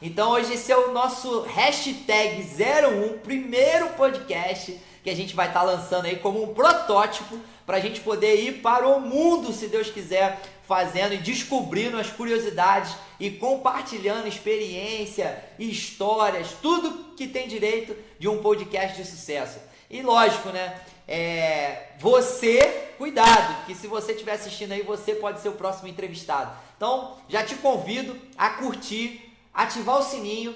Então hoje esse é o nosso hashtag 01, primeiro podcast que a gente vai estar tá lançando aí como um protótipo para a gente poder ir para o mundo, se Deus quiser, fazendo e descobrindo as curiosidades e compartilhando experiência, histórias, tudo que tem direito de um podcast de sucesso. E lógico, né? É, você, cuidado, que se você estiver assistindo aí, você pode ser o próximo entrevistado. Então, já te convido a curtir, ativar o sininho,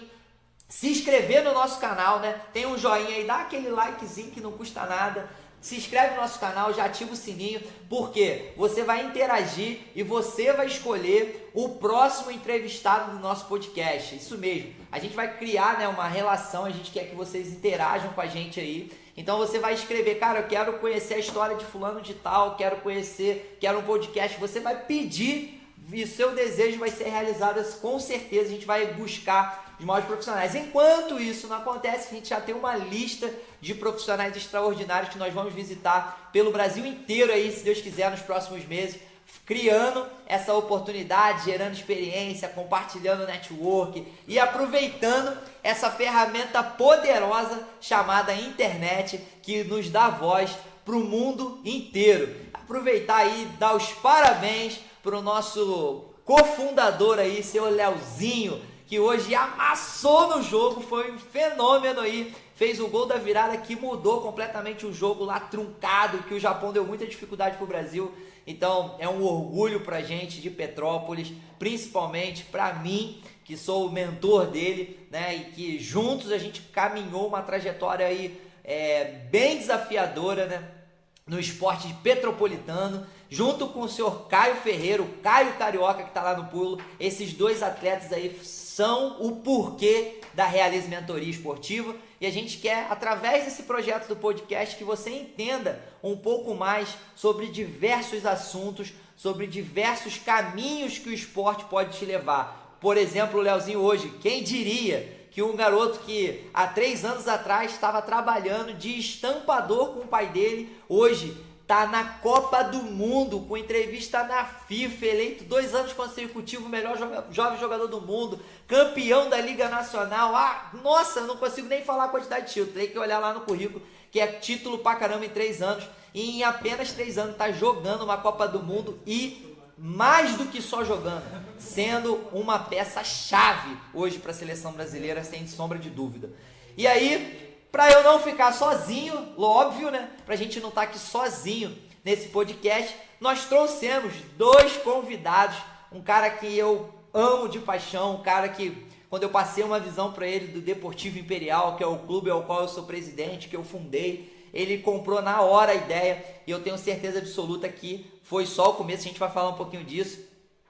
se inscrever no nosso canal, né? Tem um joinha aí, dá aquele likezinho que não custa nada. Se inscreve no nosso canal, já ativa o sininho, porque você vai interagir e você vai escolher o próximo entrevistado do nosso podcast. Isso mesmo. A gente vai criar né, uma relação, a gente quer que vocês interajam com a gente aí. Então você vai escrever, cara, eu quero conhecer a história de fulano de tal, quero conhecer, quero um podcast. Você vai pedir e seu desejo vai ser realizado com certeza. A gente vai buscar os maiores profissionais. Enquanto isso não acontece, a gente já tem uma lista de profissionais extraordinários que nós vamos visitar pelo Brasil inteiro aí, se Deus quiser, nos próximos meses, criando essa oportunidade, gerando experiência, compartilhando network e aproveitando essa ferramenta poderosa chamada internet que nos dá voz para o mundo inteiro. Aproveitar aí, dar os parabéns para o nosso cofundador aí, seu Leozinho, que hoje amassou no jogo, foi um fenômeno aí, fez o gol da virada que mudou completamente o jogo lá truncado, que o Japão deu muita dificuldade para o Brasil. Então é um orgulho para gente de Petrópolis, principalmente para mim, que sou o mentor dele, né? E que juntos a gente caminhou uma trajetória aí é, bem desafiadora, né? No esporte petropolitano junto com o senhor Caio Ferreiro, Caio Carioca que está lá no pulo. Esses dois atletas aí são o porquê da Realize Mentoria Esportiva e a gente quer, através desse projeto do podcast, que você entenda um pouco mais sobre diversos assuntos, sobre diversos caminhos que o esporte pode te levar. Por exemplo, o Leozinho hoje, quem diria que um garoto que há três anos atrás estava trabalhando de estampador com o pai dele, hoje tá na Copa do Mundo, com entrevista na FIFA, eleito dois anos consecutivos melhor jovem jogador do mundo, campeão da Liga Nacional. Ah, nossa, não consigo nem falar a quantidade de títulos, tem que olhar lá no currículo, que é título pra caramba em três anos. E em apenas três anos tá jogando uma Copa do Mundo e mais do que só jogando, sendo uma peça chave hoje para a seleção brasileira, sem sombra de dúvida. E aí, para eu não ficar sozinho, óbvio, né? Para a gente não estar tá aqui sozinho nesse podcast, nós trouxemos dois convidados. Um cara que eu amo de paixão, um cara que, quando eu passei uma visão para ele do Deportivo Imperial, que é o clube ao qual eu sou presidente, que eu fundei, ele comprou na hora a ideia e eu tenho certeza absoluta que foi só o começo. A gente vai falar um pouquinho disso.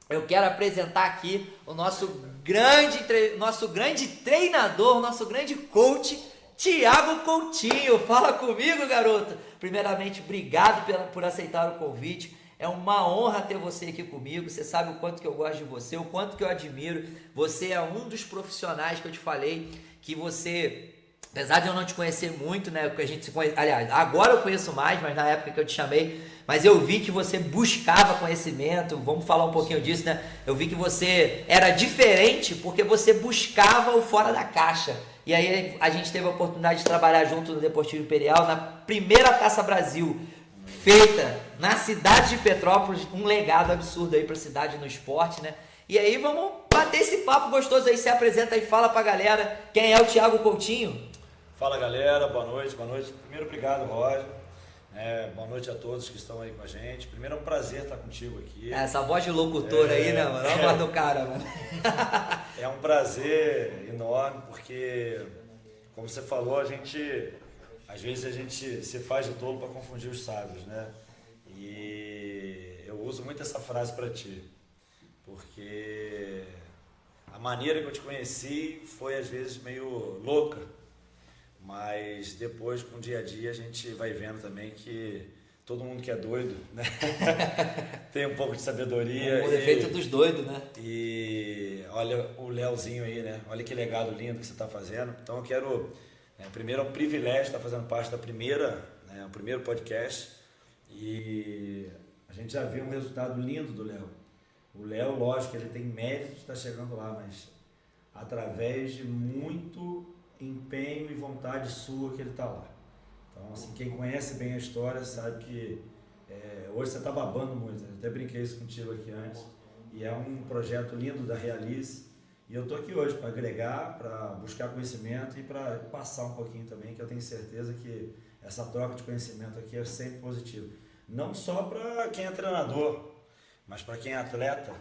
Eu quero apresentar aqui o nosso grande, nosso grande treinador, nosso grande coach Tiago Coutinho, fala comigo, garoto. Primeiramente, obrigado pela, por aceitar o convite. É uma honra ter você aqui comigo. Você sabe o quanto que eu gosto de você, o quanto que eu admiro. Você é um dos profissionais que eu te falei que você Apesar de eu não te conhecer muito, né? Porque a gente se conhece. Aliás, agora eu conheço mais, mas na época que eu te chamei. Mas eu vi que você buscava conhecimento. Vamos falar um pouquinho disso, né? Eu vi que você era diferente porque você buscava o fora da caixa. E aí a gente teve a oportunidade de trabalhar junto no Deportivo Imperial na primeira Taça Brasil feita na cidade de Petrópolis, um legado absurdo aí para a cidade no esporte, né? E aí vamos bater esse papo gostoso aí, se apresenta e fala pra galera quem é o Thiago Coutinho. Fala galera, boa noite, boa noite. Primeiro obrigado, Roger. É, boa noite a todos que estão aí com a gente. Primeiro é um prazer estar contigo aqui. Essa voz de locutor é, aí, né, mano? Olha a voz do cara, mano. É um prazer enorme, porque, como você falou, a gente. Às vezes a gente se faz de tolo para confundir os sábios, né? E eu uso muito essa frase para ti, porque a maneira que eu te conheci foi às vezes meio louca mas depois, com o dia a dia, a gente vai vendo também que todo mundo que é doido, né? Tem um pouco de sabedoria. O defeito dos doidos, né? E olha o Leozinho aí, né? Olha que legado lindo que você está fazendo. Então eu quero. É, primeiro é um privilégio estar fazendo parte da primeira, né, o primeiro podcast. E a gente já viu um resultado lindo do Léo. O Léo, lógico, ele tem mérito de estar chegando lá, mas através de muito empenho e vontade sua que ele está lá. Então, assim, quem conhece bem a história sabe que é, hoje você está babando muito. Né? Eu até brinquei isso contigo aqui antes. E é um projeto lindo da Realize. E eu estou aqui hoje para agregar, para buscar conhecimento e para passar um pouquinho também, que eu tenho certeza que essa troca de conhecimento aqui é sempre positiva. Não só para quem é treinador, mas para quem é atleta,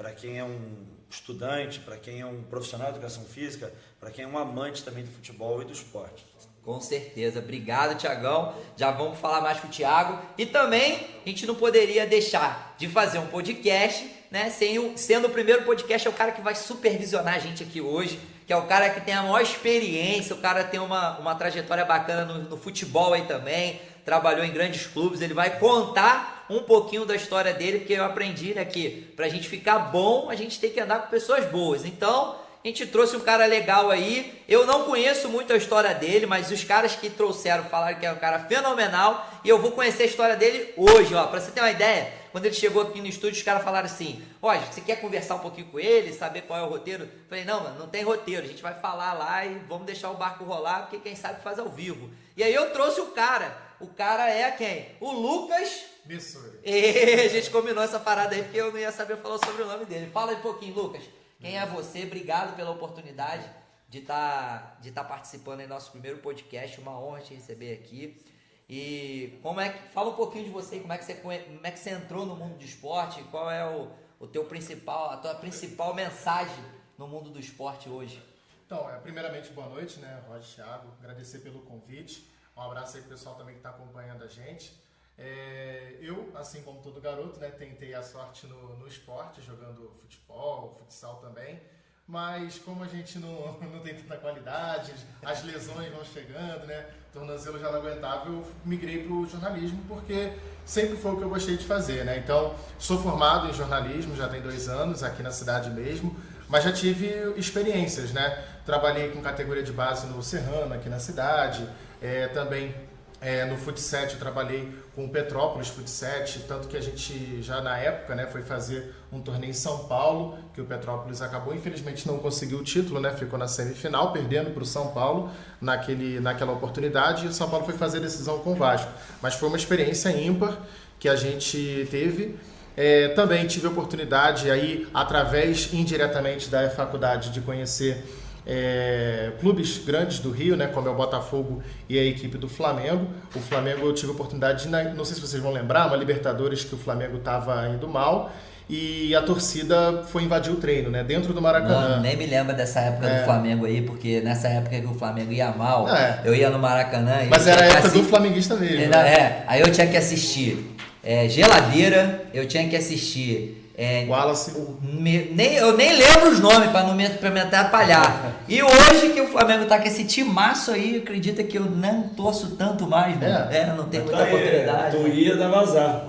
para quem é um estudante, para quem é um profissional de educação física, para quem é um amante também do futebol e do esporte. Com certeza. Obrigado, Tiagão. Já vamos falar mais com o Tiago. E também a gente não poderia deixar de fazer um podcast, né? Sem sendo o primeiro podcast, é o cara que vai supervisionar a gente aqui hoje, que é o cara que tem a maior experiência, o cara tem uma, uma trajetória bacana no, no futebol aí também, trabalhou em grandes clubes. Ele vai contar um pouquinho da história dele, porque eu aprendi né, que pra gente ficar bom, a gente tem que andar com pessoas boas. Então, a gente trouxe um cara legal aí. Eu não conheço muito a história dele, mas os caras que trouxeram falaram que é um cara fenomenal. E eu vou conhecer a história dele hoje, ó. Pra você ter uma ideia, quando ele chegou aqui no estúdio, os caras falaram assim: Ó, você quer conversar um pouquinho com ele, saber qual é o roteiro? Eu falei: Não, mano, não tem roteiro. A gente vai falar lá e vamos deixar o barco rolar, porque quem sabe faz ao vivo. E aí eu trouxe o cara. O cara é quem? O Lucas. Missuri. E a gente combinou essa parada aí porque eu não ia saber falar sobre o nome dele. Fala um pouquinho, Lucas. Quem é você? Obrigado pela oportunidade de estar tá, de tá participando em nosso primeiro podcast. Uma honra te receber aqui. E como é que fala um pouquinho de você, como é que você como é que você entrou no mundo do esporte? Qual é o, o teu principal, a tua principal mensagem no mundo do esporte hoje? Então, é, primeiramente boa noite, né, Roger Thiago, agradecer pelo convite. Um abraço aí pro pessoal também que está acompanhando a gente. É, eu, assim como todo garoto, né, tentei a sorte no, no esporte, jogando futebol, futsal também. Mas como a gente não, não tem tanta qualidade, as lesões vão chegando, né? Tornozelo já não aguentava, eu migrei para o jornalismo porque sempre foi o que eu gostei de fazer, né? Então, sou formado em jornalismo, já tem dois anos, aqui na cidade mesmo, mas já tive experiências, né? Trabalhei com categoria de base no Serrano, aqui na cidade, é, também é, no Futset eu trabalhei com o Petrópolis Futset, tanto que a gente já na época né, foi fazer um torneio em São Paulo, que o Petrópolis acabou, infelizmente não conseguiu o título, né, ficou na semifinal, perdendo para o São Paulo naquele, naquela oportunidade, e o São Paulo foi fazer decisão com o Vasco. Mas foi uma experiência ímpar que a gente teve. É, também tive a oportunidade aí, através indiretamente da faculdade, de conhecer é, clubes grandes do Rio, né, como é o Botafogo e a equipe do Flamengo. O Flamengo eu tive a oportunidade, de, não sei se vocês vão lembrar, uma Libertadores que o Flamengo estava indo mal e a torcida foi invadir o treino, né? Dentro do Maracanã. Mano, nem me lembra dessa época é. do Flamengo aí, porque nessa época que o Flamengo ia mal, é. eu ia no Maracanã. Mas era a época do flamenguista mesmo. É, né? é, aí eu tinha que assistir é, geladeira, eu tinha que assistir é, Wallace. Me, nem, eu nem lembro os nomes para não me, pra me atrapalhar. E hoje que o Flamengo tá com esse timaço aí, acredita que eu não torço tanto mais, mano. É, é não tem muita tá oportunidade. Tu ia dar vazar.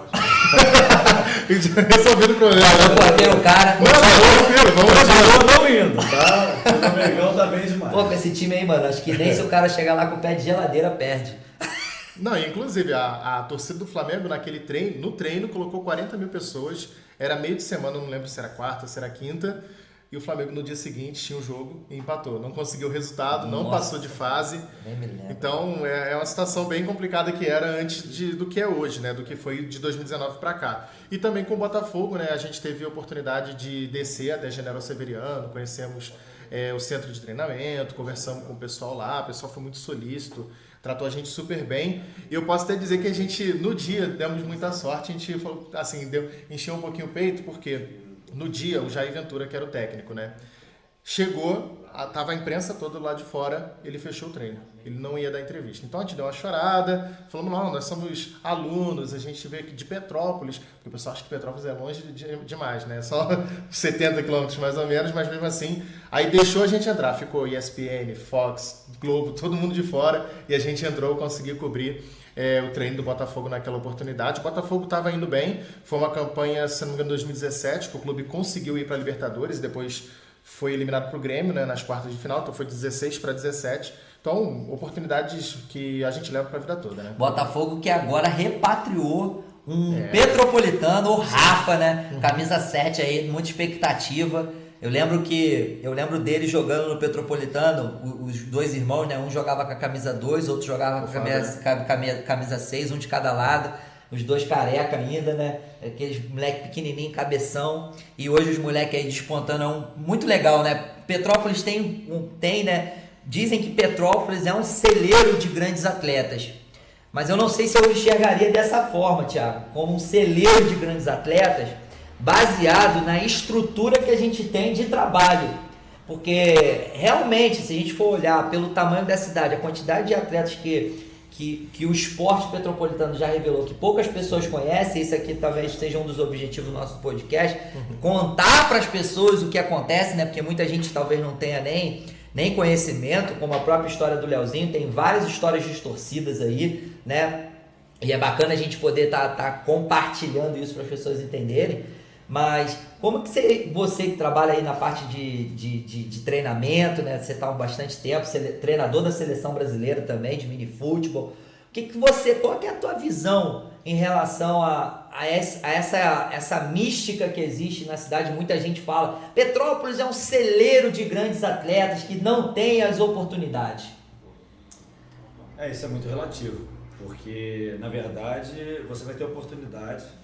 Resolvido o problema. Eu cortei o cara. Não, não, não indo, tá? O Mengão tá bem demais. Pô, com esse time aí, mano, acho que nem se o cara chegar lá com o pé de geladeira, perde. Não, inclusive a, a torcida do Flamengo naquele treino, no treino, colocou 40 mil pessoas era meio de semana, não lembro se era quarta, se era quinta. E o Flamengo no dia seguinte tinha o um jogo e empatou. Não conseguiu o resultado, Nossa. não passou de fase. Então é, é, uma situação bem complicada que era antes de, do que é hoje, né? Do que foi de 2019 para cá. E também com o Botafogo, né? A gente teve a oportunidade de descer até General Severiano, conhecemos é, o centro de treinamento, conversamos com o pessoal lá, o pessoal foi muito solícito tratou a gente super bem. E eu posso até dizer que a gente, no dia, demos muita sorte, a gente falou, assim, deu, encheu um pouquinho o peito, porque no dia o Jair Ventura, que era o técnico, né? Chegou, tava a imprensa toda lá de fora, ele fechou o treino. Ele não ia dar entrevista. Então a gente deu uma chorada, falamos, não, nós somos alunos, a gente veio aqui de Petrópolis, porque o pessoal acha que Petrópolis é longe de, demais, né? Só 70 quilômetros mais ou menos, mas mesmo assim, aí deixou a gente entrar. Ficou ESPN, Fox, Globo, todo mundo de fora, e a gente entrou, conseguiu cobrir é, o treino do Botafogo naquela oportunidade. O Botafogo estava indo bem, foi uma campanha, se não me engano, 2017, que o clube conseguiu ir para a Libertadores, depois foi eliminado para o Grêmio né, nas quartas de final, então foi 16 para 17. Então, oportunidades que a gente leva para a vida toda, né? Botafogo que agora repatriou um é. Petropolitano, o Rafa, né? Camisa 7 aí, muita expectativa. Eu lembro que eu lembro dele jogando no Petropolitano, os dois irmãos, né? Um jogava com a camisa 2, outro jogava com a camisa, camisa, camisa 6, um de cada lado. Os dois careca ainda, né? Aqueles moleque pequenininho, cabeção. E hoje os moleques aí despontando é um, muito legal, né? Petrópolis tem, um, tem, né? Dizem que Petrópolis é um celeiro de grandes atletas. Mas eu não sei se eu enxergaria dessa forma, Thiago, como um celeiro de grandes atletas, baseado na estrutura que a gente tem de trabalho. Porque realmente, se a gente for olhar pelo tamanho da cidade, a quantidade de atletas que, que, que o esporte petropolitano já revelou, que poucas pessoas conhecem, isso aqui talvez seja um dos objetivos do nosso podcast, uhum. contar para as pessoas o que acontece, né? Porque muita gente talvez não tenha nem nem conhecimento, como a própria história do Leozinho, tem várias histórias distorcidas aí, né? E é bacana a gente poder estar tá, tá compartilhando isso para as pessoas entenderem. Mas como que você, você que trabalha aí na parte de, de, de, de treinamento, né? Você está há bastante tempo, treinador da seleção brasileira também, de mini futebol. O que, que você, qual que é a tua visão em relação a, a, essa, a essa, essa mística que existe na cidade? Muita gente fala, Petrópolis é um celeiro de grandes atletas que não tem as oportunidades. É, isso é muito relativo, porque na verdade você vai ter oportunidade.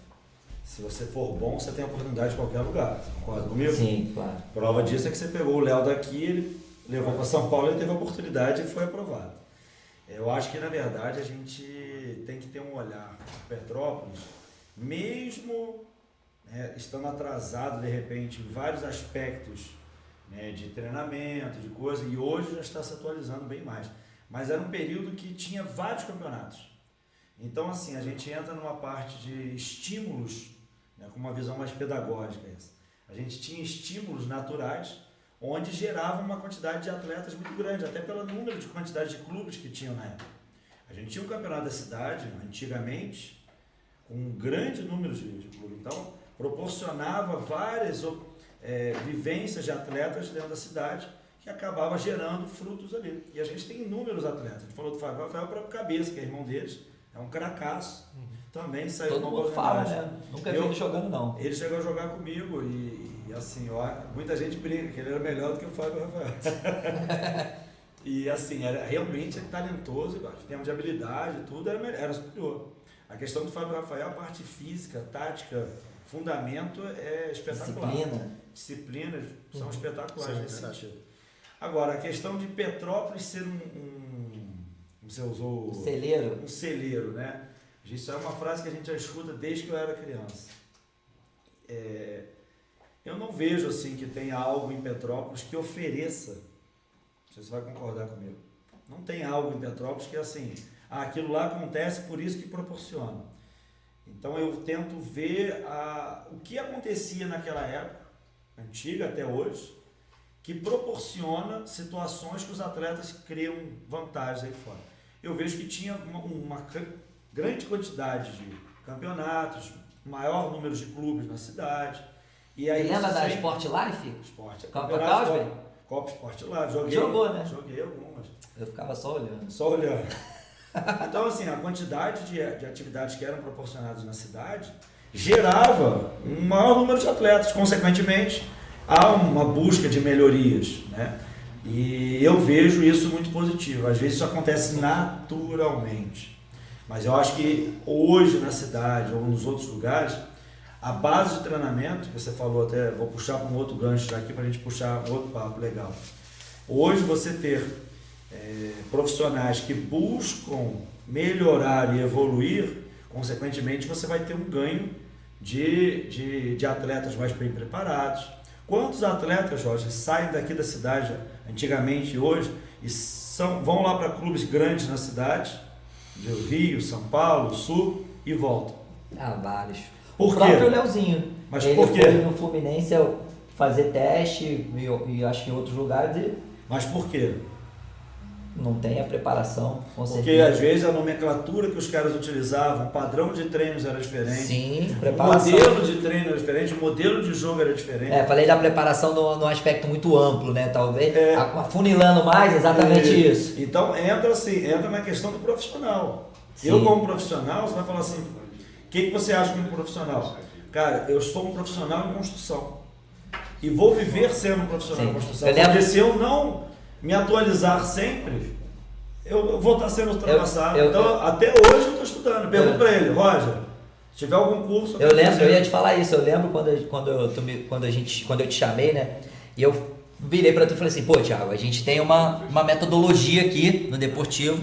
Se você for bom, você tem oportunidade em qualquer lugar. Você concorda comigo? Sim, claro. Prova disso é que você pegou o Léo daqui, ele levou para São Paulo, ele teve a oportunidade e foi aprovado. Eu acho que na verdade a gente tem que ter um olhar Petrópolis, mesmo né, estando atrasado de repente em vários aspectos né, de treinamento, de coisa, e hoje já está se atualizando bem mais. Mas era um período que tinha vários campeonatos. Então, assim, a gente entra numa parte de estímulos, né, com uma visão mais pedagógica. Essa. A gente tinha estímulos naturais onde gerava uma quantidade de atletas muito grande, até pelo número de quantidade de clubes que tinham na época. A gente tinha um campeonato da cidade, antigamente, com um grande número de, de clubes. Então, proporcionava várias é, vivências de atletas dentro da cidade que acabava gerando frutos ali. E a gente tem inúmeros atletas. A gente falou do Fábio Rafael, o próprio Cabeça, que é irmão deles, é um cracaço. Uhum. Também saiu Todo mundo fala, né? Nunca vi ele jogando, não. Ele chegou a jogar comigo e, e assim, ó, muita gente brinca que ele era melhor do que o Fábio Rafael. e assim, era realmente talentoso, em termos de habilidade, tudo era, era superior. A questão do Fábio Rafael, a parte física, tática, fundamento é espetacular. Disciplina. Disciplinas são uhum. espetaculares Sim, nesse sentido. Agora, a questão de Petrópolis ser um, um você usou... Um celeiro. Um celeiro, né? Isso é uma frase que a gente já escuta desde que eu era criança. É, eu não vejo assim que tenha algo em Petrópolis que ofereça. Você vai concordar comigo. Não tem algo em Petrópolis que assim, ah, aquilo lá acontece por isso que proporciona. Então eu tento ver a, o que acontecia naquela época, antiga até hoje, que proporciona situações que os atletas criam vantagens aí fora. Eu vejo que tinha uma, uma grande quantidade de campeonatos, maior número de clubes na cidade e aí, lembra da Sport Life? Sport. Copa Causby? Copa Sport Life. Joguei, Jogou, né? Joguei algumas. Eu ficava só olhando. Só olhando. então, assim, a quantidade de, de atividades que eram proporcionadas na cidade gerava um maior número de atletas. Consequentemente, há uma busca de melhorias, né? E eu vejo isso muito positivo. Às vezes isso acontece naturalmente. Mas eu acho que hoje na cidade ou nos outros lugares a base de treinamento, que você falou até, vou puxar para um outro gancho daqui para a gente puxar outro papo legal. Hoje você ter é, profissionais que buscam melhorar e evoluir, consequentemente você vai ter um ganho de, de, de atletas mais bem preparados. Quantos atletas, Jorge, saem daqui da cidade antigamente e hoje e são, vão lá para clubes grandes na cidade, do Rio, São Paulo, Sul, e voltam? Ah, vários. Por o próprio Leozinho. Mas ele por quê? foi no Fluminense fazer teste e, e acho que em outros lugares. E Mas por quê? Não tem a preparação, com Porque às vezes a nomenclatura que os caras utilizavam, o padrão de treinos era diferente. Sim, preparação. O modelo de treino era diferente, o modelo de jogo era diferente. É, falei da preparação no aspecto muito amplo, né? Talvez. É. Afunilando mais, exatamente é. isso. Então entra assim, entra na questão do profissional. Sim. Eu, como profissional, você vai falar assim, o que, que você acha como profissional? Cara, eu sou um profissional em construção. e vou viver sendo um profissional Sim. de construção. Eu lembro- Porque se eu não me atualizar sempre, eu, eu vou estar sendo ultrapassado. Eu- eu- então, até hoje eu estou estudando. Pergunto Eu- para ele, Roger, se tiver algum curso. Eu lembro, eu ia te falar isso, eu lembro quando, eu- quando, eu, tu me- quando, a gente, quando eu te chamei, né? E eu virei pra tu e falei assim, pô, Thiago, a gente tem uma, uma metodologia aqui no Deportivo.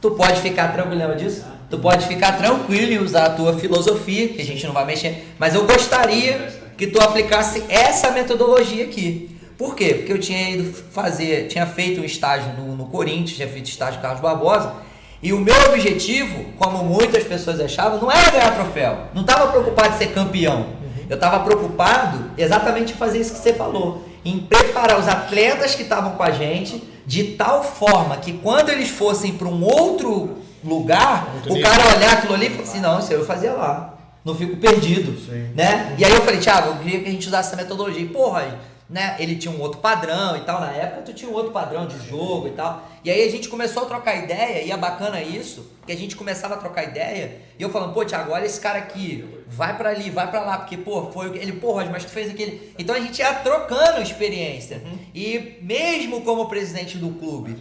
Tu pode ficar tranquilo, lembra disso? Tu pode ficar tranquilo e usar a tua filosofia, que a gente não vai mexer, mas eu gostaria que tu aplicasse essa metodologia aqui. Por quê? Porque eu tinha ido fazer, tinha feito um estágio no, no Corinthians, tinha feito estágio com Carlos Barbosa, e o meu objetivo, como muitas pessoas achavam, não era ganhar troféu. Não estava preocupado em ser campeão. Eu estava preocupado exatamente em fazer isso que você falou. Em preparar os atletas que estavam com a gente de tal forma que quando eles fossem para um outro lugar, Outro o nível. cara olhar aquilo ali e falar assim, não, isso eu fazia lá. Não fico perdido. Sim. Né? E aí eu falei, Thiago, eu queria que a gente usasse essa metodologia. E, porra, né? Ele tinha um outro padrão e tal. Na época tu tinha um outro padrão de jogo e tal. E aí a gente começou a trocar ideia, e é bacana isso, que a gente começava a trocar ideia, e eu falando, pô, Thiago, olha esse cara aqui, vai pra ali, vai pra lá, porque, pô, foi o que- ele, pô, Roger, mas tu fez aquele. Então a gente ia trocando experiência. E mesmo como presidente do clube,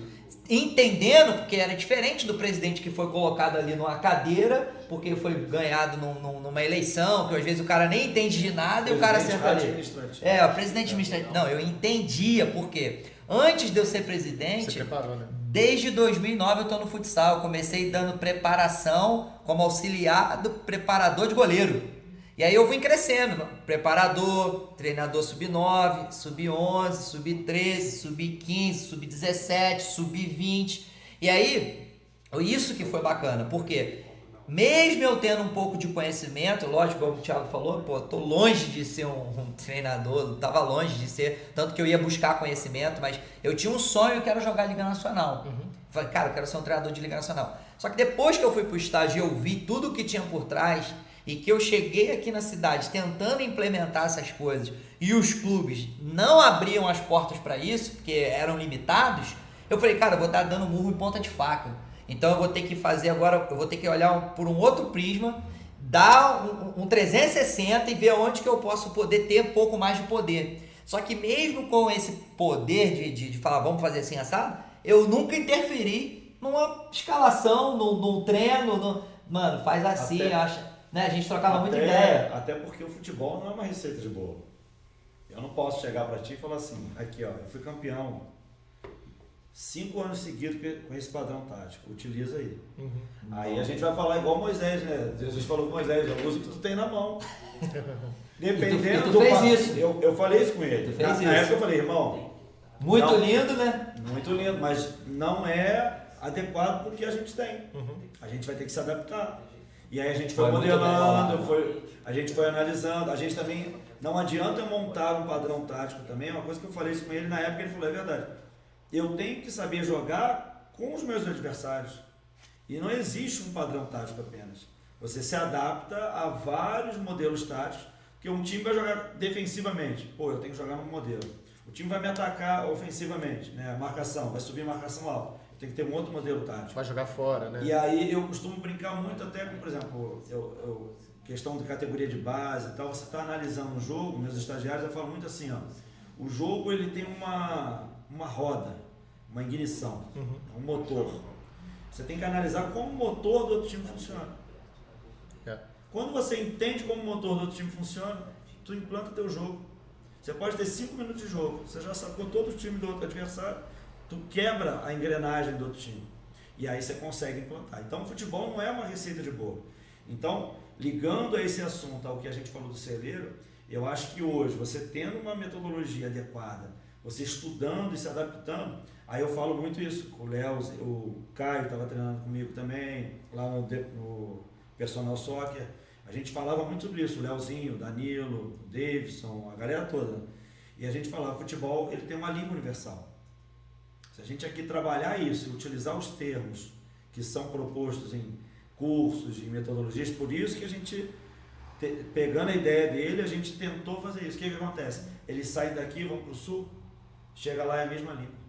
entendendo, porque era diferente do presidente que foi colocado ali numa cadeira, porque foi ganhado num- num- numa eleição, que às vezes o cara nem entende de nada e o cara senta ali. É, o presidente administrativo. Não, eu entendia, porque antes de eu ser presidente, preparou, né? desde 2009 eu tô no futsal. Eu comecei dando preparação como auxiliar do preparador de goleiro. E aí eu vim crescendo, preparador, treinador sub-9, sub-11, sub-13, sub-15, sub-17, sub-20. E aí, isso que foi bacana, porque mesmo eu tendo um pouco de conhecimento, lógico, como o Thiago falou, pô, tô longe de ser um, um treinador, tava longe de ser, tanto que eu ia buscar conhecimento, mas eu tinha um sonho que era jogar Liga Nacional. Falei, cara, eu quero ser um treinador de Liga Nacional. Só que depois que eu fui pro estágio e eu vi tudo o que tinha por trás e que eu cheguei aqui na cidade tentando implementar essas coisas e os clubes não abriam as portas para isso, porque eram limitados, eu falei, cara, eu vou estar dando murro em ponta de faca. Então eu vou ter que fazer agora, eu vou ter que olhar por um outro prisma, dar um, um 360 e ver onde que eu posso poder ter um pouco mais de poder. Só que mesmo com esse poder de, de, de falar, vamos fazer assim assado, eu nunca interferi numa escalação, num, num treino, no- mano, faz assim, Até- acha. Né? A gente trocava muita Até- ideia. Até porque o futebol não é uma receita de bolo. Eu não posso chegar pra ti e falar assim, aqui ó, eu fui campeão cinco anos seguidos com- esse padrão tático, utiliza aí. Uhum. Aí a gente vai falar igual Moisés, né? Jesus falou com Moisés, usa o que tu tem na mão. Dependendo E tu- e tu do fez pa- isso. Eu, eu falei isso com ele. Tu fez na, isso. na época eu falei, irmão, Muito Não. lindo, né? muito lindo, mas não é adequado pro que a gente tem. Uhum. A gente vai ter que se adaptar. E aí a gente foi, Foi modelando, foi, a gente foi analisando, a gente também. Não adianta eu montar um padrão tático também, é uma coisa que eu falei isso com ele na época, ele falou, é verdade. Eu tenho que saber jogar com os meus adversários. E não existe um padrão tático apenas. Você se adapta a vários modelos táticos, porque um time vai jogar defensivamente. Pô, eu tenho que jogar num modelo. O time vai me atacar ofensivamente, né? Marcação, vai subir marcação alta. Tenho que ter um outro modelo tático. Vai jogar fora, né? E aí eu costumo brincar muito até com, por exemplo, eu, eu- questão de categoria de base e tal, você está analisando o jogo, meus estagiários eu falo muito assim, ó, o jogo ele tem uma, uma roda, uma ignição, Uhum. um motor. Você tem que analisar como o motor do outro time funciona. É. Quando você entende como o motor do outro time funciona, tu implanta teu jogo. Você pode ter 5 minutos de jogo, você já sacou todo o time do outro adversário, tu quebra a engrenagem do outro time. E aí você consegue implantar. Então, o futebol não é uma receita de bolo. Então, ligando a esse assunto ao que a gente falou do celeiro, eu acho que hoje, você tendo uma metodologia adequada, você estudando e se adaptando, aí eu falo muito isso. O Léo, o Caio estava treinando comigo também, lá no, no Personal Soccer. A gente falava muito sobre isso, o Léozinho, o Danilo, o Davidson, a galera toda. E a gente falava, futebol ele tem uma língua universal. Se a gente aqui trabalhar isso e utilizar os termos que são propostos em cursos, em metodologias, por isso que a gente, te- pegando a ideia dele, a gente tentou fazer isso. O que, que acontece? Eles saem daqui, vão para o sul, chega lá é a mesma língua.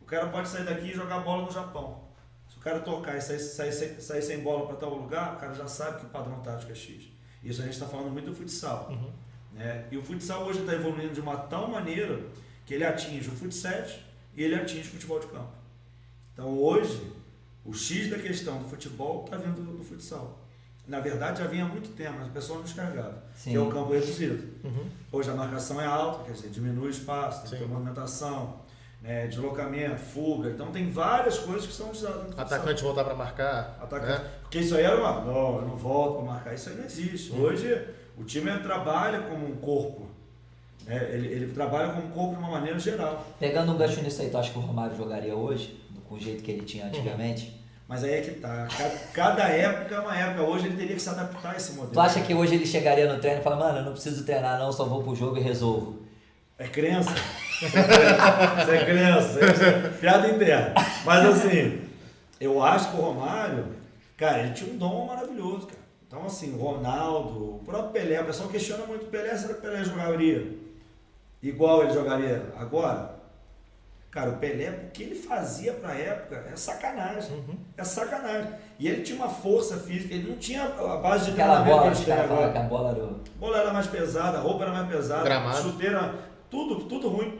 O cara pode sair daqui e jogar bola no Japão. Se o cara tocar e sair, sair, sem- sair sem bola para tal lugar, o cara já sabe que o padrão tático é X. Isso a gente está falando muito do futsal. Uhum. Né? E o futsal hoje está evoluindo de uma tal maneira que ele atinge o futsal e ele atinge o futebol de campo. Então hoje, o X da questão do futebol está vindo do, do futsal. Na verdade, já vinha há muito tempo, mas o pessoal não enxergava, que é o campo reduzido. Uhum. Hoje a marcação é alta, quer dizer, diminui o espaço, tem movimentação, né, deslocamento, fuga. Então tem várias coisas que são usadas. Atacante voltar para marcar. Atacante. Né? Porque isso aí era uma. Não, eu não volto para marcar. Isso aí não existe. Uhum. Hoje o time trabalha como um corpo. Né? Ele, ele trabalha como um corpo de uma maneira geral. Pegando um gancho nisso aí, tu acha que o Romário jogaria hoje, com o jeito que ele tinha Uhum. antigamente? Mas aí é que tá. Cada, cada época é uma época. Hoje ele teria que se adaptar a esse modelo. Tu acha que hoje ele chegaria no treino e fala, mano, eu não preciso treinar não, só vou pro jogo e resolvo? É crença. Isso é crença. É piada interna. Mas assim, eu acho que o Romário, cara, ele tinha um dom maravilhoso, cara. Então, assim, o Ronaldo, o próprio Pelé, o pessoal questiona muito o Pelé, será que o Pelé jogaria igual ele jogaria agora? Cara, o Pelé, o que ele fazia pra época é sacanagem. Uhum. É sacanagem. E ele tinha uma força física, ele não tinha a base de Aquela treinamento bola, que caras falam agora. a bola era... A bola era mais pesada, a roupa era mais pesada, Gramado. chuteira, tudo, tudo ruim.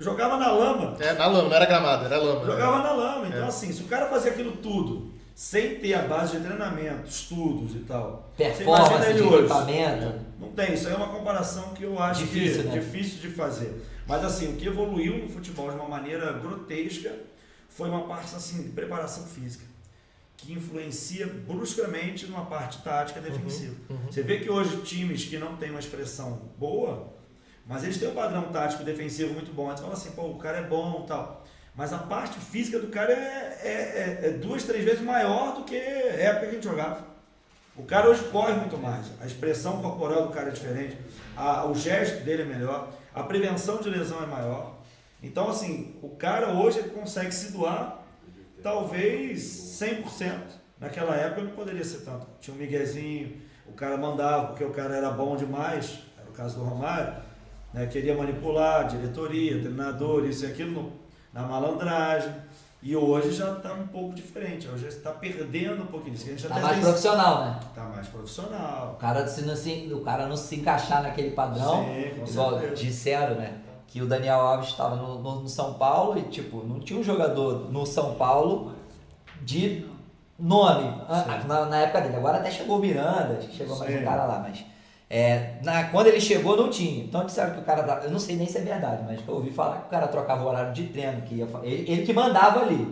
Jogava na lama. É, na lama, não era gramado, era lama. Jogava na lama. Então, É. assim, se o cara fazia aquilo tudo, sem ter a base de treinamento, estudos e tal, Performance, de hoje. equipamento. Não tem, isso aí é uma comparação que eu acho Difícil, que né? difícil de fazer. Mas assim, o que evoluiu no futebol de uma maneira grotesca foi uma parte assim, de preparação física, que influencia bruscamente numa parte tática defensiva. Você vê que hoje times que não têm uma expressão boa, mas eles têm um padrão tático defensivo muito bom. Aí você fala assim, pô, o cara é bom tal. Mas a parte física do cara é, é, é- é duas, três vezes maior do que a época que a gente jogava. O cara hoje corre muito mais. A expressão corporal do cara é diferente. a- o gesto dele é melhor. A prevenção de lesão é maior. Então, assim, o cara hoje consegue se doar talvez 100%. Naquela época não poderia ser tanto. Tinha um miguezinho, o cara mandava porque o cara era bom demais, era o caso do Romário, né? queria manipular, diretoria, treinador, isso e aquilo, na malandragem. E hoje já está um pouco diferente, hoje está perdendo um pouquinho disso. A gente Tá até mais tem- profissional, né? Tá mais profissional. O cara, se não se, o cara não se encaixar naquele padrão, Sim, igual disseram, né? Que o Daniel Alves estava no, no- São Paulo e, tipo, não tinha um jogador no São Paulo de nome ah, na, na época dele. Agora até chegou o Miranda, chegou mais Sim. um cara lá, mas é, na, quando ele chegou não tinha. Então disseram que o cara, tá- eu não sei nem se é verdade, mas eu ouvi falar que o cara trocava o horário de treino, que ia, ele, ele que mandava ali.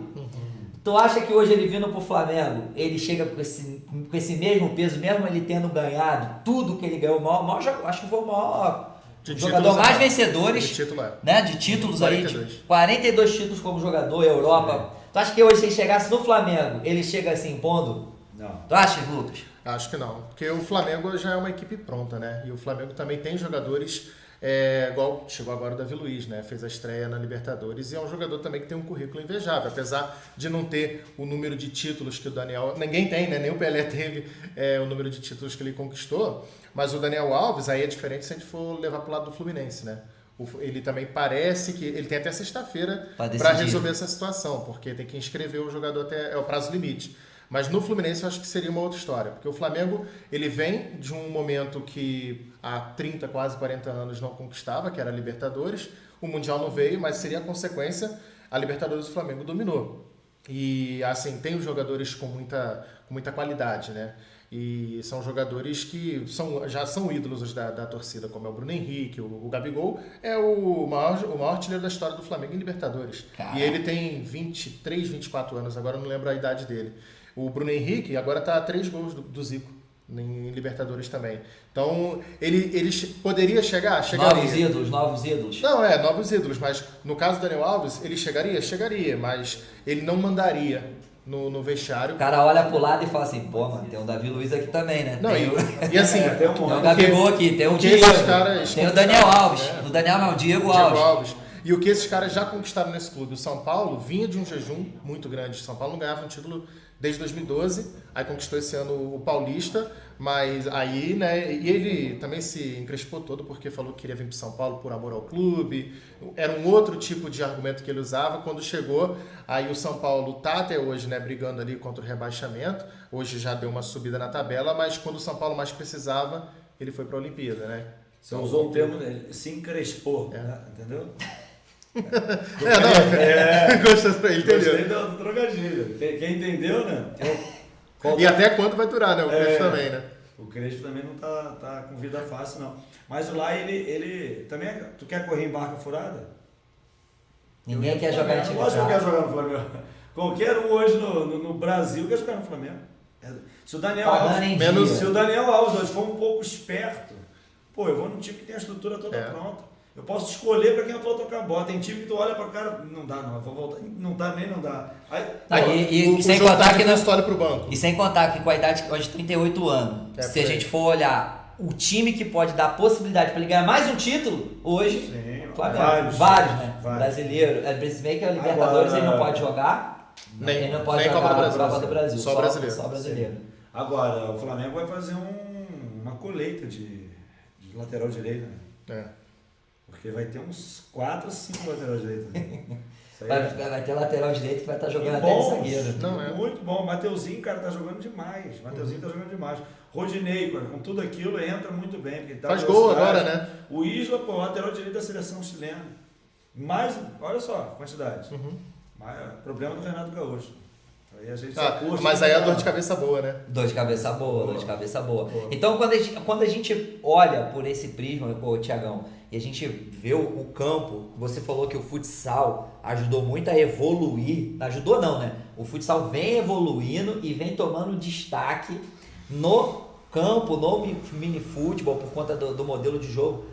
Tu acha que hoje ele vindo pro Flamengo, ele chega com esse, com esse mesmo peso, mesmo ele tendo ganhado tudo que ele ganhou, o maior, maior acho que foi o maior De jogador mais é. vencedores, De título, é. né, de títulos aí, 42. tipo, 42 títulos como jogador, Europa. Tu acha que hoje se ele chegasse no Flamengo, ele chega assim impondo? Não. Tu acha, Lucas? Acho que não. Porque o Flamengo já é uma equipe pronta, né? E o Flamengo também tem jogadores, é, igual chegou agora o Davi Luiz, né? Fez a estreia na Libertadores e é um jogador também que tem um currículo invejável. Apesar de não ter o número de títulos que o Daniel. Ninguém tem, né? Nem o Pelé teve é, o número de títulos que ele conquistou. Mas o Daniel Alves, aí é diferente se a gente for levar pro lado do Fluminense, né? O- Ele também parece que. Ele tem até sexta-feira para resolver essa situação, porque tem que inscrever o jogador até é o prazo limite. Mas no Fluminense eu acho que seria uma outra história, porque o Flamengo ele vem de um momento que há 30, quase 40 anos não conquistava, que era a Libertadores. O Mundial não veio, mas seria a consequência, a Libertadores o Flamengo dominou. E assim, tem os jogadores com muita, com muita qualidade, né? E são jogadores que são, já são ídolos da, da torcida, como é o Bruno Henrique, o, o Gabigol, é o maior, o maior artilheiro da história do Flamengo em Libertadores. Caraca. E ele tem 23, 24 anos, agora eu não lembro a idade dele. O Bruno Henrique agora está a três gols do, do Zico em Libertadores também. Então, ele, ele poderia chegar? Chegaria. Novos ídolos, novos ídolos. Não, é, novos ídolos, mas no caso do Daniel Alves, ele chegaria? Chegaria, mas ele não mandaria no, no vestiário. O cara olha pro lado e fala assim, pô, mano, tem o Davi Luiz aqui também, né? Não, tem, e, o, e assim, É, tem um tem o monte. Gabigol aqui, tem o porque Diego, tem o Daniel Alves. né? O Daniel não, o Diego, Diego Alves. Alves. E o que esses caras já conquistaram nesse clube? O São Paulo vinha de um jejum muito grande. O São Paulo não ganhava um título desde 2012, aí conquistou esse ano o Paulista, mas aí, né, e ele também se encrespou todo porque falou que queria vir para São Paulo por amor ao clube. Era um outro tipo de argumento que ele usava quando chegou. Aí o São Paulo tá até hoje, né, brigando ali contra o rebaixamento. Hoje já deu uma subida na tabela, mas quando o São Paulo mais precisava, ele foi para a Olimpíada, né? Você usou um termo, ele se encrespou, É. né? entendeu? É, não, É, gostou pra ele, gostei entendeu? do trocadilho. Quem, quem entendeu, né? Qual- E até quando vai durar, né? O É. Crespo também, né? O Crespo também não tá, tá com vida fácil, não. Mas lá ele, ele também. é- Tu quer correr em barca furada? Ninguém Eu quer jogar em time Lógico que eu quero jogar no Flamengo. Qualquer um hoje no, no, no Brasil quer jogar no Flamengo. É, Se o Daniel Alves, Menos- se o Daniel Alves hoje for um pouco esperto, pô, eu vou num time que tem a estrutura toda É. pronta. Eu posso escolher pra quem eu vou tocar a bola. Tem time que tu olha pra cara, não dá, não, eu vou voltar. Não dá nem, não dá. Aí, Ah, pô, e, e o, sem o contar tá que não, olha pro banco. E sem contar que com a idade hoje de 38 anos, É, se a gente for olhar o time que pode dar possibilidade para ele ganhar mais um título, hoje, Sim, Flamengo. vários. Vários, né? Vários. Brasileiro. É, Se bem que a Libertadores Agora- ele não pode jogar. Nem- ele não pode nem jogar Copa do Brasil. Copa do Brasil. Só brasileiro. Só brasileiro. Agora, o Flamengo vai fazer um- uma colheita de, de lateral direito, né? É. Porque vai ter uns 4, 5 lateral direito. Né? Aí Vai, é- vai ter lateral direito que vai estar jogando até de bons, zagueiro. Não, é. Muito bom. Mateuzinho, cara, tá jogando demais. Mateuzinho tá jogando demais. Rodinei, cara, com tudo aquilo, entra muito bem. Porque tá Faz gol agora, né? O Isla, pô, lateral direito da seleção chilena. Mas, olha só, quantidade. Uhum. Mas, problema do Renato Gaúcho. Aí a gente Ah, mas aí é dor de cabeça boa, né? Dor de cabeça boa, dor Boa. de cabeça boa. Boa. Então, quando a, gente, quando a gente olha por esse prisma, pô, Tiagão, e a gente vê o, o campo, você falou que o futsal ajudou muito a evoluir. Não ajudou não, né? O futsal vem evoluindo e vem tomando destaque no campo, no mi- mini futebol, por conta do, do modelo de jogo.